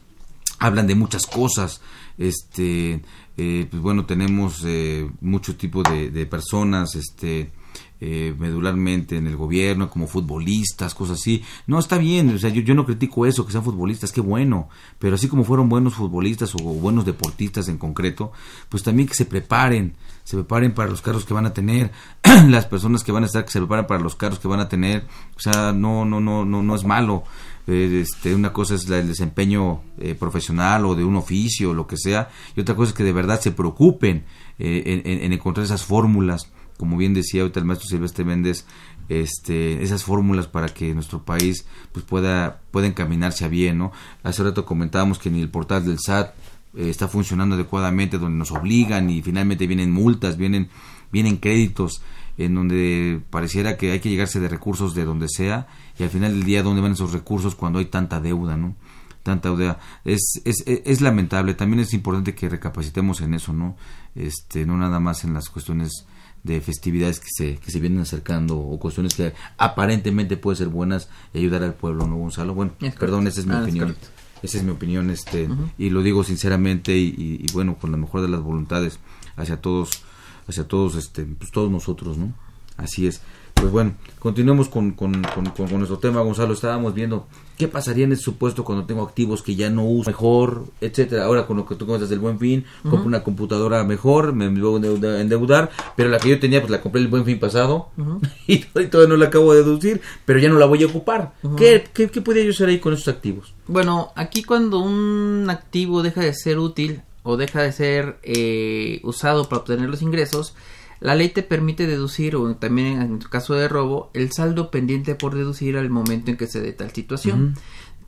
Hablan de muchas cosas. Este, eh, pues bueno, tenemos eh, mucho tipo de, de personas, este, eh, medularmente en el gobierno, como futbolistas, cosas así. No, está bien, o sea, yo, yo, no critico eso, que sean futbolistas, qué bueno, pero así como fueron buenos futbolistas o buenos deportistas en concreto, pues también que se preparen, se preparen para los carros que van a tener, las personas que van a estar, que se preparen para los carros que van a tener, o sea, no, no, no, no, no es malo. Eh, este, una cosa es el desempeño eh, profesional o de un oficio, lo que sea, y otra cosa es que de verdad se preocupen eh, en, encontrar esas fórmulas, como bien decía ahorita el maestro Silvestre Méndez, este, esas fórmulas para que nuestro país pues pueda, pueda encaminarse a bien, ¿no? Hace rato comentábamos que ni el portal del SAT eh, está funcionando adecuadamente, donde nos obligan y finalmente vienen multas, vienen, vienen créditos en donde pareciera que hay que llegarse de recursos de donde sea y al final del día dónde van esos recursos cuando hay tanta deuda, ¿no? Tanta deuda. Es, es, es lamentable, también es importante que recapacitemos en eso, ¿no? Este, no nada más en las cuestiones de festividades que se, que se vienen acercando o cuestiones que aparentemente pueden ser buenas y ayudar al pueblo, ¿no, Gonzalo? Bueno, perdón, esa es mi ah, opinión. Esa es mi opinión, este, y lo digo sinceramente y, bueno, con la mejor de las voluntades hacia todos, hacia todos, este, pues todos nosotros, ¿no? Así es. Pues bueno, continuemos con, con, con, nuestro tema, Gonzalo. Estábamos viendo qué pasaría en ese supuesto cuando tengo activos que ya no uso mejor, etcétera. Ahora con lo que tú comentas del buen fin, compro una computadora mejor, me voy a endeudar, pero la que yo tenía, pues la compré el buen fin pasado y, todavía no la acabo de deducir, pero ya no la voy a ocupar. ¿Qué, qué, qué podría yo hacer ahí con esos activos? Bueno, aquí cuando un activo deja de ser útil o deja de ser eh, usado para obtener los ingresos, la ley te permite deducir, o también en el caso de robo, el saldo pendiente por deducir al momento en que se dé tal situación.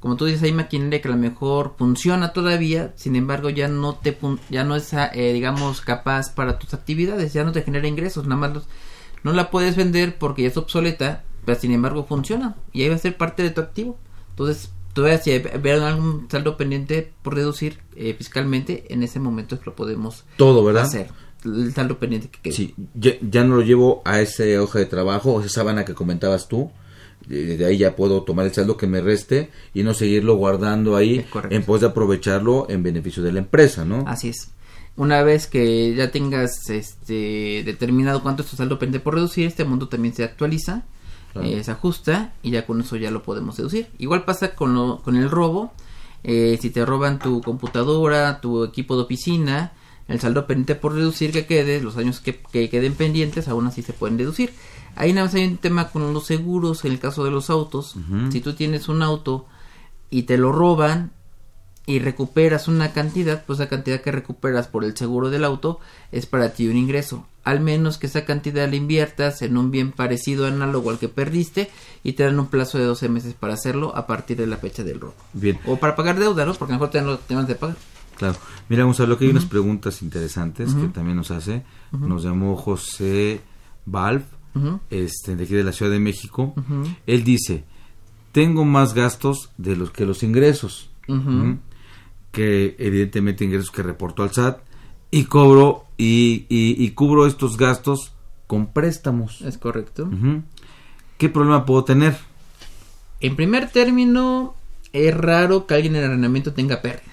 Como tú dices, hay maquinaria que a lo mejor funciona todavía, sin embargo ya no te ya no es eh, digamos capaz para tus actividades, ya no te genera ingresos, nada más no la puedes vender porque ya es obsoleta, pero sin embargo funciona y ahí va a ser parte de tu activo. Entonces, todavía si vieron algún saldo pendiente por deducir eh, fiscalmente, en ese momento lo podemos Todo, ¿verdad? hacer. El saldo pendiente que quede. Sí, ya, ya no lo llevo a esa hoja de trabajo o esa sábana que comentabas tú. De de ahí ya puedo tomar el saldo que me reste y no seguirlo guardando ahí en pos de aprovecharlo en beneficio de la empresa, ¿no? Así es. Una vez que ya tengas este determinado cuánto es tu saldo pendiente por reducir, este monto también se actualiza, Claro. eh, se ajusta y ya con eso ya lo podemos deducir. Igual pasa con, lo, con el robo. eh, si te roban tu computadora, tu equipo de oficina, el saldo pendiente por reducir que quede, los años que, que queden pendientes, aún así se pueden deducir. Ahí nada más hay un tema con los seguros, en el caso de los autos. Si tú tienes un auto y te lo roban, y recuperas una cantidad, pues la cantidad que recuperas por el seguro del auto es para ti un ingreso. Al menos que esa cantidad la inviertas en un bien parecido análogo al que perdiste y te dan un plazo de 12 meses para hacerlo a partir de la fecha del robo. Bien, O para pagar deuda, ¿no? Porque a lo mejor te dan los temas de pagar. Claro. Mira, Gonzalo, aquí hay unas Ujú. preguntas interesantes que también nos hace. Nos llamó José Valv, Ujú. este, de aquí de la Ciudad de México. Él dice, tengo más gastos de los que los ingresos. Que evidentemente ingresos que reportó al SAT y cobro y, y- y cubro estos gastos con préstamos. Es correcto. ¿Qué problema puedo tener? En primer término, es raro que alguien en el arrendamiento tenga pérdida.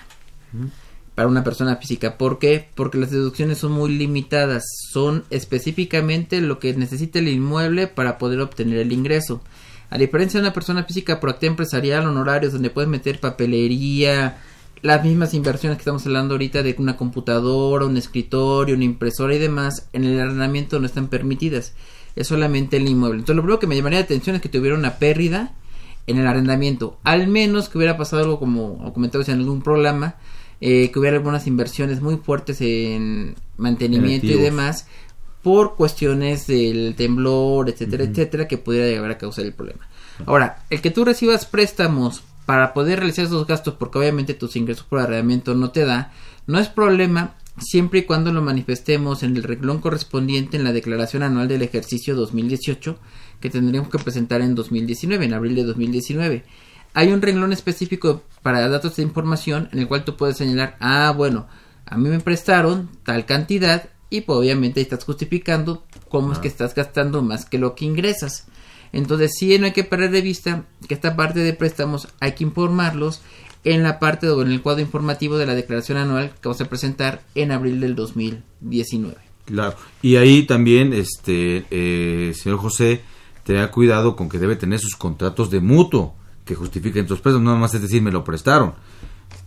Para una persona física. ¿Por qué? Porque las deducciones son muy limitadas. Son específicamente lo que necesita el inmueble para poder obtener el ingreso. A diferencia de una persona física por actividad empresarial, honorarios, donde puedes meter papelería, las mismas inversiones que estamos hablando ahorita de una computadora, un escritorio, una impresora y demás, en el arrendamiento no están permitidas. Es solamente el inmueble. Entonces, lo primero que me llamaría la atención es que tuviera una pérdida en el arrendamiento. Al menos que hubiera pasado algo como comentabas en algún programa, eh, que hubiera algunas inversiones muy fuertes en mantenimiento y demás, por cuestiones del temblor, etcétera, etcétera, que pudiera llegar a causar el problema. Ahora, el que tú recibas préstamos para poder realizar esos gastos, porque obviamente tus ingresos por arrendamiento no te da, no es problema siempre y cuando lo manifestemos en el renglón correspondiente en la declaración anual del ejercicio 2018 que tendríamos que presentar en 2019, en abril de 2019. Hay un renglón específico para datos de información en el cual tú puedes señalar, ah, bueno, a mí me prestaron tal cantidad y pues, obviamente estás justificando cómo es que estás gastando más que lo que ingresas. Entonces sí no hay que perder de vista que esta parte de préstamos hay que informarlos en la parte o en el cuadro informativo de la declaración anual que vamos a presentar en abril del 2019. Claro. Y ahí también, este, eh, señor José, tenga cuidado con que debe tener sus contratos de mutuo que justifiquen sus préstamos. No más es decir, me lo prestaron.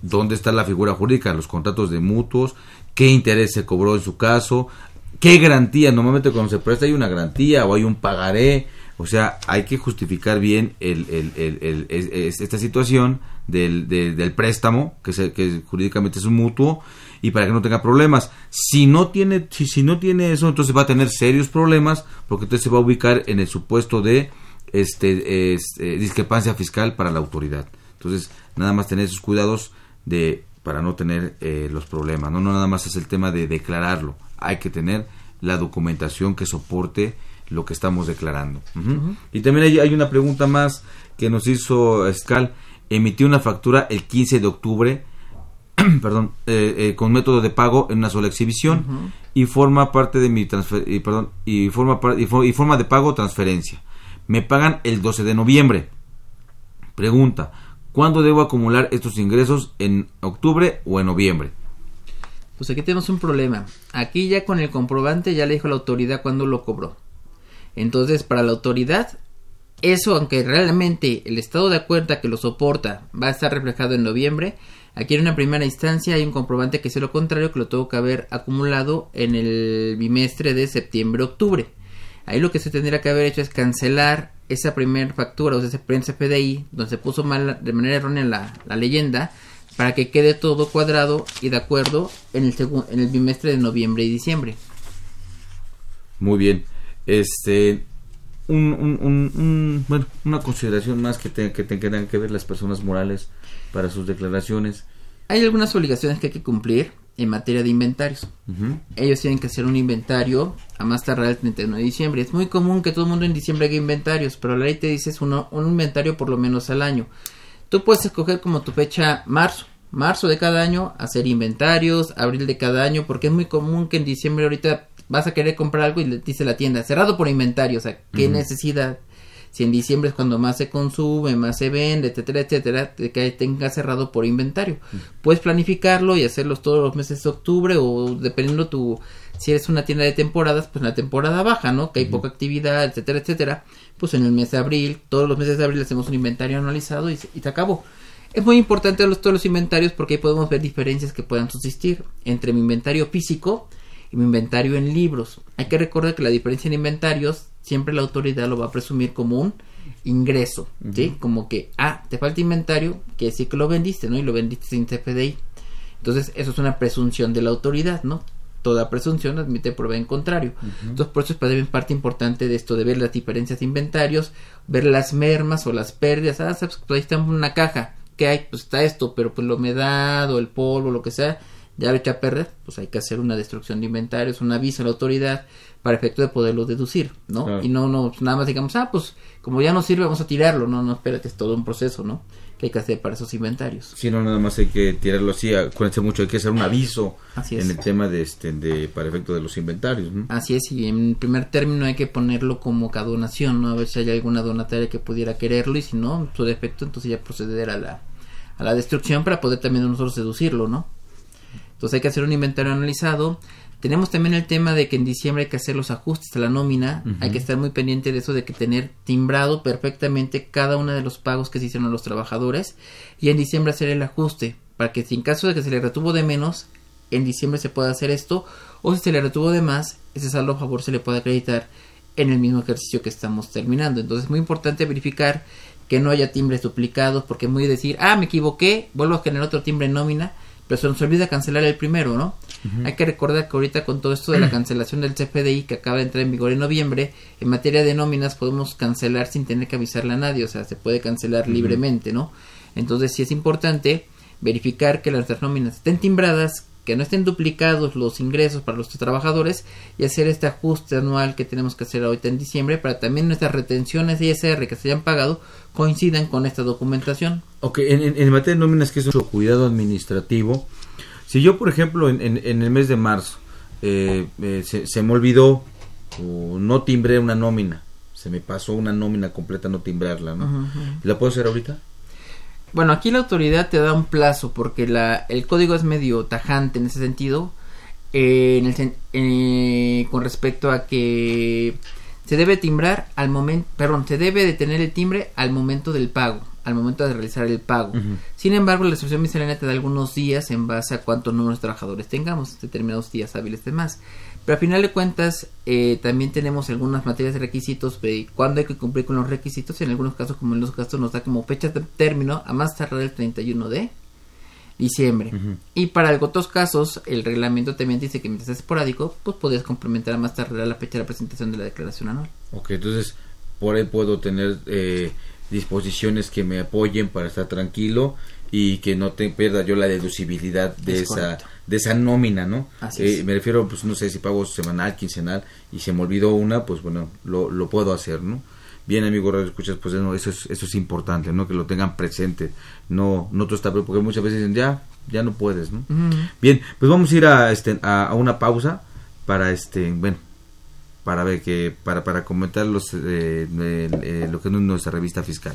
¿Dónde está la figura jurídica? Los contratos de mutuos, qué interés se cobró en su caso, qué garantía. Normalmente cuando se presta hay una garantía o hay un pagaré. O sea, hay que justificar bien el, el- el- el- es- es- esta situación del, de- del préstamo, que, se- que jurídicamente es un mutuo, y para que no tenga problemas. Si no tiene, si, si no tiene eso, entonces va a tener serios problemas, porque entonces se va a ubicar en el supuesto de este, es- eh, discrepancia fiscal para la autoridad. Entonces, nada más tener esos cuidados de para no tener eh, los problemas. ¿no? no nada más es el tema de declararlo. Hay que tener la documentación que soporte lo que estamos declarando. Ujú. Y también hay, hay una pregunta más que nos hizo Scal. Emitió una factura el 15 de octubre, perdón, eh, eh, con método de pago en una sola exhibición y forma parte de mi transfer y perdón y forma y, y forma de pago transferencia. Me pagan el 12 de noviembre. Pregunta: ¿Cuándo debo acumular estos ingresos en octubre o en noviembre? Pues aquí tenemos un problema. Aquí ya con el comprobante ya le dijo la autoridad cuándo lo cobró. Entonces, para la autoridad, eso, aunque realmente el estado de cuenta que lo soporta va a estar reflejado en noviembre, aquí en una primera instancia hay un comprobante que es lo contrario, que lo tengo que haber acumulado en el bimestre de septiembre-octubre. Ahí lo que se tendría que haber hecho es cancelar esa primera factura, o sea, ese primer donde se puso mal de manera errónea la, la leyenda, para que quede todo cuadrado y de acuerdo en el, en el bimestre de noviembre y diciembre. Muy bien. Este un, un- un- un- bueno, una consideración más que, te- que tengan que ver las personas morales para sus declaraciones. Hay algunas obligaciones que hay que cumplir en materia de inventarios. Ellos tienen que hacer un inventario a más tardar el 31 de diciembre. Es muy común que todo el mundo en diciembre haga inventarios, pero la ley te dice es uno, un inventario por lo menos al año. Tú puedes escoger como tu fecha marzo, marzo de cada año, hacer inventarios, abril de cada año, porque es muy común que en diciembre ahorita vas a querer comprar algo y le dice la tienda, cerrado por inventario, o sea, ¿qué necesidad? Si en diciembre es cuando más se consume, más se vende, etcétera, etcétera, que tenga cerrado por inventario. Puedes planificarlo y hacerlos todos los meses de octubre o dependiendo tu, si eres una tienda de temporadas, pues en la temporada baja, ¿no? Que hay poca actividad, etcétera, etcétera. Pues en el mes de abril, todos los meses de abril hacemos un inventario anualizado y, se- y se acabó. Es muy importante los, todos los inventarios porque ahí podemos ver diferencias que puedan subsistir entre mi inventario físico y mi inventario en libros. Hay que recordar que la diferencia en inventarios siempre la autoridad lo va a presumir como un ingreso, ¿sí? Como que, ah, te falta inventario, quiere decir que lo vendiste, ¿no? Y lo vendiste sin CFDI. Entonces, eso es una presunción de la autoridad, ¿no? Toda presunción admite prueba en contrario. Entonces, por eso es también parte importante de esto, de ver las diferencias de inventarios, ver las mermas o las pérdidas. Ah, sabes, pues ahí está una caja. ¿Qué hay? Pues está esto, pero pues la humedad o el polvo, lo que sea, ya echa a perder. Pues hay que hacer una destrucción de inventarios, un aviso a la autoridad para efecto de poderlo deducir, ¿no? Claro. Y no, no, pues nada más digamos, ah, pues como ya no sirve, vamos a tirarlo. No, no, espérate, es todo un proceso, ¿no? Que hay que hacer para esos inventarios. Si no, nada más hay que tirarlo así. Acuérdense mucho, hay que hacer un aviso Así es. en el tema de este, de, para efecto de los inventarios. ¿no? Así es, y en primer término hay que ponerlo como cada donación, ¿no? A ver si hay alguna donataria que pudiera quererlo y si no, en su defecto, entonces ya proceder a la, a la destrucción para poder también nosotros seducirlo, ¿no? Entonces hay que hacer un inventario analizado. Tenemos también el tema de que en diciembre hay que hacer los ajustes a la nómina. Hay que estar muy pendiente de eso, de que tener timbrado perfectamente cada uno de los pagos que se hicieron a los trabajadores. Y en diciembre hacer el ajuste. Para que si en caso de que se le retuvo de menos, en diciembre se pueda hacer esto. O si se le retuvo de más, ese saldo a favor se le puede acreditar en el mismo ejercicio que estamos terminando. Entonces es muy importante verificar que no haya timbres duplicados, porque es muy decir, ah, me equivoqué, vuelvo a generar otro timbre en nómina, pero se nos olvida cancelar el primero, ¿no? Hay que recordar que ahorita con todo esto de la cancelación del CFDI que acaba de entrar en vigor en noviembre, en materia de nóminas podemos cancelar sin tener que avisarle a nadie, o sea, se puede cancelar libremente, ¿no? Entonces sí es importante verificar que nuestras nóminas estén timbradas, que no estén duplicados los ingresos para los trabajadores y hacer este ajuste anual que tenemos que hacer ahorita en diciembre para también nuestras retenciones ISR que se hayan pagado coincidan con esta documentación. Ok, en, en, en materia de nóminas, que es mucho cuidado administrativo. Si yo, por ejemplo, en, el mes de marzo eh, eh, se, se me olvidó o no timbré una nómina, se me pasó una nómina completa no timbrarla, ¿no? ¿La puedo hacer ahorita? Bueno, aquí la autoridad te da un plazo porque la, el código es medio tajante en ese sentido. eh, en el sen- eh, con respecto a que se debe timbrar al momento, perdón, se debe de tener el timbre al momento del pago, al momento de realizar el pago. Sin embargo, la instrucción miscelánea te da algunos días en base a cuántos números de trabajadores tengamos, determinados días hábiles de más. Pero al final de cuentas, eh, también tenemos algunas materias de requisitos de cuándo hay que cumplir con los requisitos. En algunos casos, como en los gastos, nos da como fecha de término a más tardar el 31 de diciembre. Y para otros casos, el reglamento también dice que mientras es esporádico, pues podrías complementar a más tardar la fecha de la presentación de la declaración anual. Ok, entonces por ahí puedo tener eh, disposiciones que me apoyen para estar tranquilo y que no te pierda yo la deducibilidad de Es esa correcto. de esa nómina, ¿no? Así Eh, es. Me refiero, pues no sé si pago semanal, quincenal y se me olvidó una, pues bueno, lo, lo puedo hacer, ¿no? Bien, amigo Radio Escuchas, pues no, eso es, eso es importante, ¿no? Que lo tengan presente, no, no todo está, porque muchas veces dicen, ya, ya no puedes, ¿no? Bien, pues vamos a ir a, este, a, a una pausa para, este, bueno, para ver que, para, para comentar los, eh, eh, eh, lo que es nuestra revista fiscal.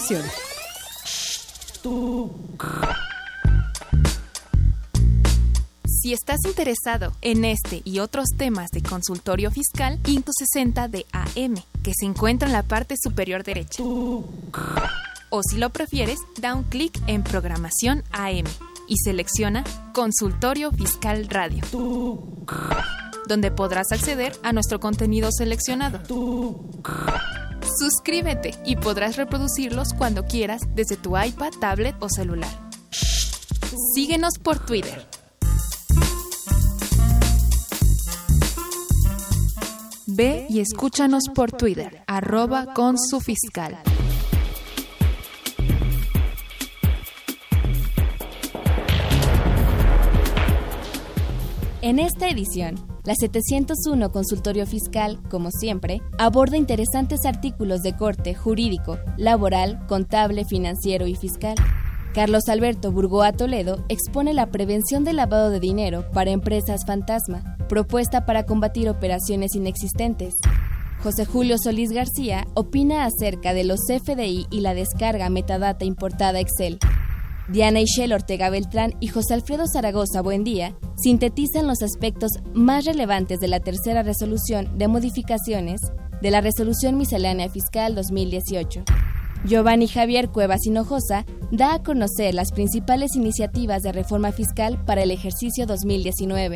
Si estás interesado en este y otros temas de consultorio fiscal, Quinto 60 de AM, que se encuentra en la parte superior derecha. O si lo prefieres, da un clic en Programación AM y selecciona Consultorio Fiscal Radio, donde podrás acceder a nuestro contenido seleccionado. Suscríbete y podrás reproducirlos cuando quieras desde tu iPad, tablet o celular. Síguenos por Twitter. Ve y escúchanos por Twitter, arroba con su fiscal. En esta edición, la 701 Consultorio Fiscal, como siempre, aborda interesantes artículos de corte jurídico, laboral, contable, financiero y fiscal. Carlos Alberto Burgoa Toledo expone la prevención del lavado de dinero para empresas fantasma, propuesta para combatir operaciones inexistentes. José Julio Solís García opina acerca de los FDI y la descarga metadata importada Excel. Diana Ishel Ortega Beltrán y José Alfredo Zaragoza Buendía sintetizan los aspectos más relevantes de la tercera resolución de modificaciones de la Resolución Miscelánea Fiscal 2018. Giovanni Javier Cuevas Hinojosa da a conocer las principales iniciativas de reforma fiscal para el ejercicio 2019.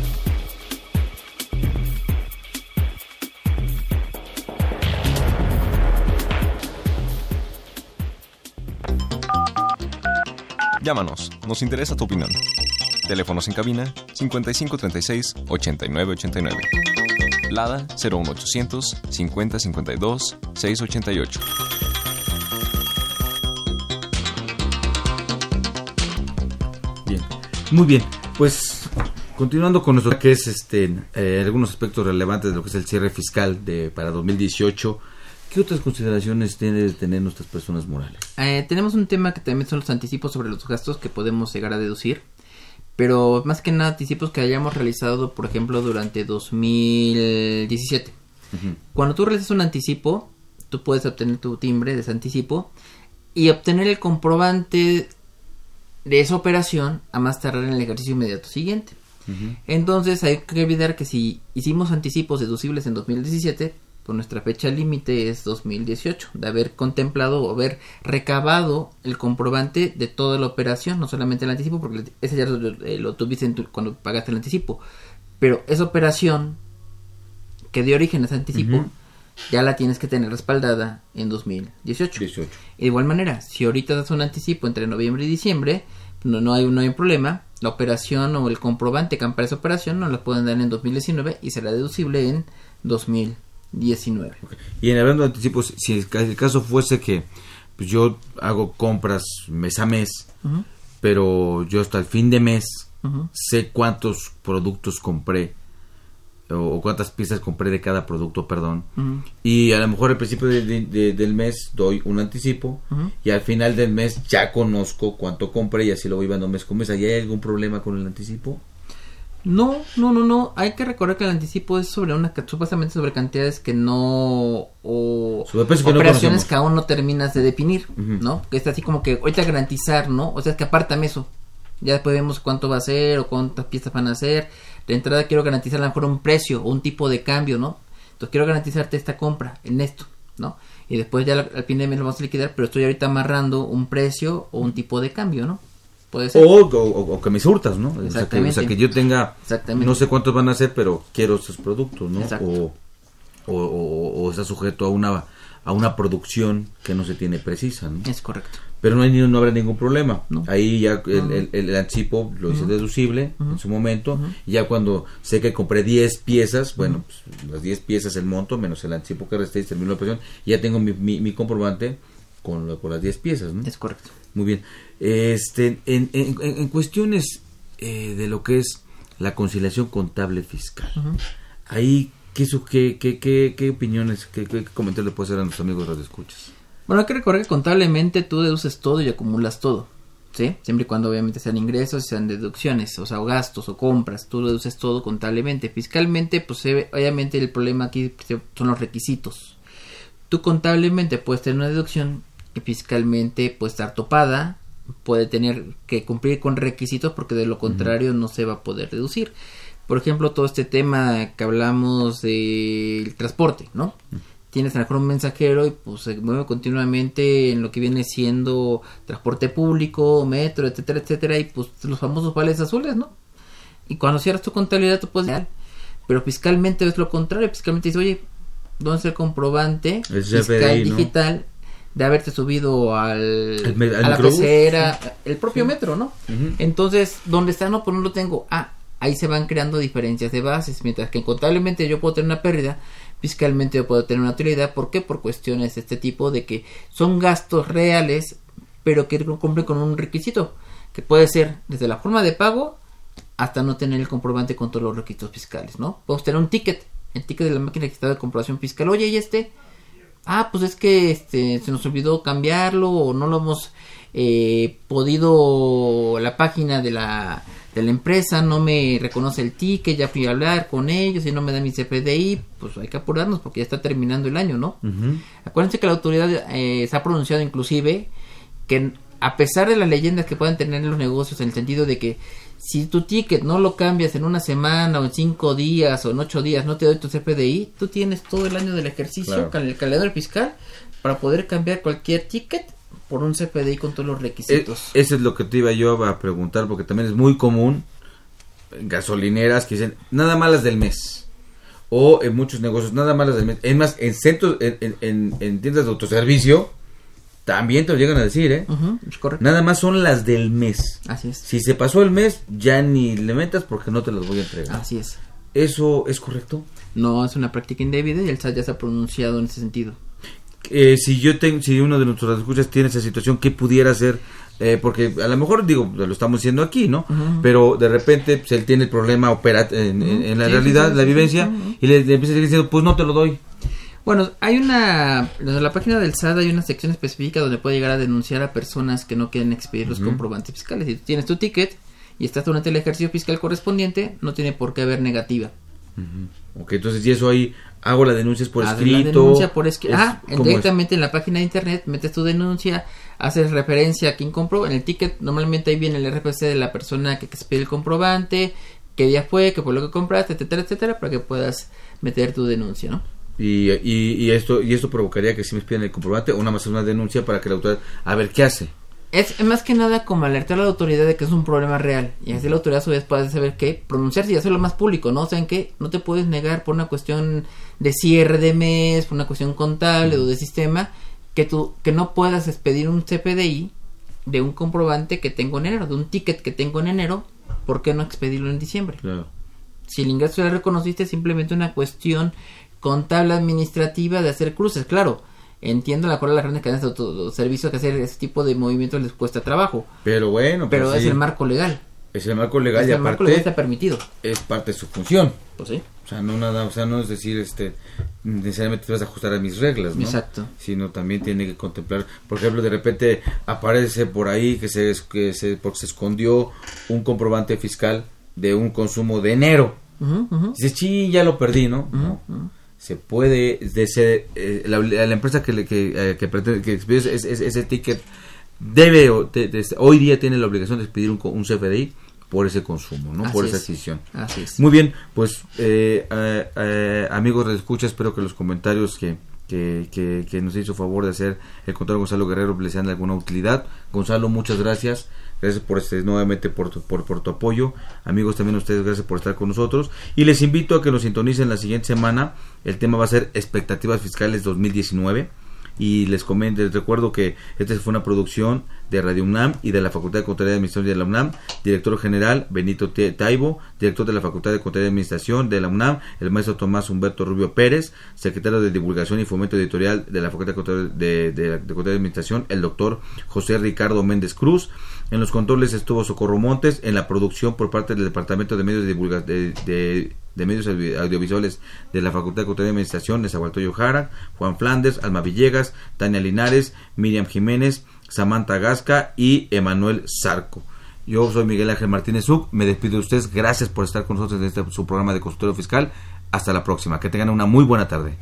Llámanos, nos interesa tu opinión. Teléfonos en cabina 5536 8989. Lada 01800 5052 688. Bien, muy bien. Pues continuando con nuestro que es este eh, algunos aspectos relevantes de lo que es el cierre fiscal de para 2018. ¿Qué otras consideraciones tienen de tener nuestras personas morales? Eh, tenemos un tema que también son los anticipos sobre los gastos que podemos llegar a deducir. Pero más que nada anticipos que hayamos realizado, por ejemplo, durante 2017. Cuando tú realizas un anticipo, tú puedes obtener tu timbre de ese anticipo y obtener el comprobante de esa operación a más tardar en el ejercicio inmediato siguiente. Entonces hay que olvidar que si hicimos anticipos deducibles en 2017, pues nuestra fecha límite es 2018, de haber contemplado o haber recabado el comprobante de toda la operación, no solamente el anticipo, porque ese ya lo, eh, lo tuviste en tu- cuando pagaste el anticipo, pero esa operación que dio origen a ese anticipo, ya la tienes que tener respaldada en 2018. 18. Y de igual manera, si ahorita das un anticipo entre noviembre y diciembre, no, no, hay, no hay problema. La operación o el comprobante que ampara esa operación no la pueden dar en 2019 y será deducible en 2019. Y en hablando de anticipos, si el ca- el caso fuese que pues yo hago compras mes a mes, pero yo hasta el fin de mes sé cuántos productos compré o, cuántas piezas compré de cada producto, perdón. Y a lo mejor al principio de- de- de- del mes doy un anticipo y al final del mes ya conozco cuánto compré y así lo voy viendo mes con mes. ¿Ahí ¿Hay algún problema con el anticipo? No, no, no, no. Hay que recordar que el anticipo es sobre una supuestamente sobre cantidades que no o que operaciones que aún no terminas de definir. ¿no? Que es así como que ahorita garantizar, ¿no? O sea, es que apártame eso. Ya después vemos cuánto va a ser o cuántas piezas van a ser. De entrada quiero garantizar a lo mejor un precio o un tipo de cambio, ¿no? Entonces quiero garantizarte esta compra en esto, ¿no? Y después ya al al fin de mes lo vamos a liquidar, pero estoy ahorita amarrando un precio o un tipo de cambio, ¿no? Puede ser. O, o- o que me surtas, ¿no? O sea, que, o sea, que yo tenga, Exactamente. no sé cuántos van a ser, pero quiero esos productos, ¿no? O, o, está sujeto a una a una producción que no se tiene precisa, ¿no? Es correcto. Pero no, hay, no habrá ningún problema. No. Ahí ya el, el, el anticipo lo hice deducible en su momento. Y ya cuando sé que compré 10 piezas, bueno, pues, las 10 piezas el monto menos el anticipo que resté y terminó la operación. Ya tengo mi, mi, mi comprobante con, lo- con las 10 piezas, ¿no? Es correcto. Muy bien. Este, en, en, en- cuestiones eh, de lo que es la conciliación contable fiscal, Ujú. ahí, ¿qué, qué, qué, qué, qué opiniones, qué, qué comentarios le puede hacer a nuestros amigos de escuchas? Bueno, hay que recordar que contablemente tú deduces todo y acumulas todo, ¿sí? Siempre y cuando obviamente sean ingresos, sean deducciones, o sea, o gastos o compras, tú deduces todo contablemente. Fiscalmente, pues obviamente el problema aquí son los requisitos. Tú contablemente puedes tener una deducción fiscalmente puede estar topada, puede tener que cumplir con requisitos porque de lo contrario no se va a poder deducir. Por ejemplo, todo este tema que hablamos del transporte, ¿no? Tienes a lo mejor un mensajero y pues se mueve continuamente en lo que viene siendo transporte público, metro, etcétera, etcétera, y pues los famosos vales azules, ¿no? Y cuando cierras tu contabilidad, tú puedes pero fiscalmente es lo contrario, fiscalmente dice, oye, ¿dónde está el comprobante fiscal digital de haberte subido al, a la pecera, el propio metro, ¿no? Entonces, ¿dónde está? No, pues no lo tengo. Ah, ahí se van creando diferencias de bases, mientras que contablemente yo puedo tener una pérdida, fiscalmente yo puedo tener una utilidad. ¿Por qué? Por cuestiones de este tipo de que son gastos reales, pero que cumplen con un requisito, que puede ser desde la forma de pago hasta no tener el comprobante con todos los requisitos fiscales, ¿no? Podemos tener un ticket, el ticket de la máquina registrada de comprobación fiscal. Oye, ¿y este? Ah, pues es que este, se nos olvidó cambiarlo o no lo hemos eh, podido la página de la de la empresa no me reconoce el ticket, ya fui a hablar con ellos y no me da mi CPDI, pues hay que apurarnos porque ya está terminando el año, ¿no? Acuérdense que la autoridad eh, se ha pronunciado inclusive que a pesar de las leyendas que puedan tener los negocios en el sentido de que si tu ticket no lo cambias en una semana o en cinco días o en ocho días no te doy tu CPDI, tú tienes todo el año del ejercicio con el calendario fiscal para poder cambiar cualquier ticket por un CPDI con todos los requisitos. E, eso es lo que te iba yo a preguntar, porque también es muy común gasolineras que dicen nada malas del mes. O en muchos negocios, nada malas del mes. Es más, en centros, en, en, tiendas de autoservicio, también te lo llegan a decir, ¿eh? Nada más son las del mes. Así es. Si se pasó el mes, ya ni le metas porque no te las voy a entregar. Así es. ¿Eso es correcto? No, es una práctica indebida y el SAT ya se ha pronunciado en ese sentido. Eh, si yo tengo, si uno de nuestros escuchas tiene esa situación, ¿qué pudiera hacer? Eh, porque a lo mejor digo, lo estamos diciendo aquí, ¿no? Pero de repente pues, él tiene el problema opera en, la realidad, la vivencia, y le, empieza a decir diciendo, pues no te lo doy. Bueno, hay una, en la página del SAT hay una sección específica donde puede llegar a denunciar a personas que no quieren expedir los comprobantes fiscales. Si tú tienes tu ticket y estás durante el ejercicio fiscal correspondiente, no tiene por qué haber negativa. Ok, entonces, y eso ahí hago la denuncia por escrito. La denuncia por escrito. Ah, directamente en la página de internet metes tu denuncia, haces referencia a quien compró. En el ticket normalmente ahí viene el RPC de la persona que, que pide el comprobante, qué día fue, qué fue lo que compraste, etcétera, etcétera, para que puedas meter tu denuncia, ¿no? Y, y, esto y esto provocaría que si me piden el comprobante, una más una denuncia para que la autoridad a ver qué hace es más que nada como alertar a la autoridad de que es un problema real. Y así la autoridad a su vez puede saber qué, pronunciarse y hacerlo más público, ¿no? O sea, en que no te puedes negar por una cuestión de cierre de mes, por una cuestión contable o de sistema, que tú, que no puedas expedir un CPDI de un comprobante que tengo en enero, de un ticket que tengo en enero, ¿por qué no expedirlo en diciembre? Claro. Si el ingreso ya reconociste, es simplemente una cuestión contable administrativa de hacer cruces, claro Entiendo la cual las grandes cadenas de autoservicio que hacer ese tipo de movimientos les cuesta trabajo. Pero bueno, pero pues es el marco legal. Es el marco legal y el marco legal está permitido. Es parte de su función. Pues sí. O sea, no nada, o sea, no es decir, este, necesariamente te vas a ajustar a mis reglas, ¿no? Exacto. Sino también tiene que contemplar, por ejemplo, de repente aparece por ahí que se, que se, porque se escondió un comprobante fiscal de un consumo de enero. Dices, sí, ya lo perdí, ¿no? Se puede de eh, la, empresa que, que, eh, que pretende que expide ese, ticket debe hoy día tiene la obligación de expedir un, un CFDI por ese consumo, ¿no? por esa decisión. Así es. Muy bien, pues eh, eh, amigos de escucha, espero que los comentarios que, que, que, nos hizo favor de hacer el contador Gonzalo Guerrero les sean de alguna utilidad. Gonzalo, muchas gracias. Gracias por este, nuevamente por tu, por, tu apoyo. Amigos, también ustedes, gracias por estar con nosotros. Y les invito a que nos sintonicen la siguiente semana. El tema va a ser expectativas fiscales 2019 y les comento, les recuerdo que esta fue una producción de Radio UNAM y de la Facultad de Contabilidad y Administración de la UNAM, director general Benito Taibo, director de la Facultad de Contabilidad y Administración de la UNAM, el maestro Tomás Humberto Rubio Pérez, secretario de Divulgación y Fomento Editorial de la Facultad de, de, Contabilidad y Administración, el doctor José Ricardo Méndez Cruz, en los controles estuvo Socorro Montes, en la producción por parte del Departamento de Medios de, Medios Audiovisuales de la Facultad de Cultura y Administración, Nezahualcóyotl Jara, Juan Flandes, Alma Villegas, Tania Linares, Miriam Jiménez, Samantha Gasca y Emanuel Zarco. Yo soy Miguel Ángel Martínez Uc, me despido de ustedes, gracias por estar con nosotros en este su programa de consultorio fiscal. Hasta la próxima, que tengan una muy buena tarde.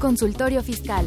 Consultorio Fiscal.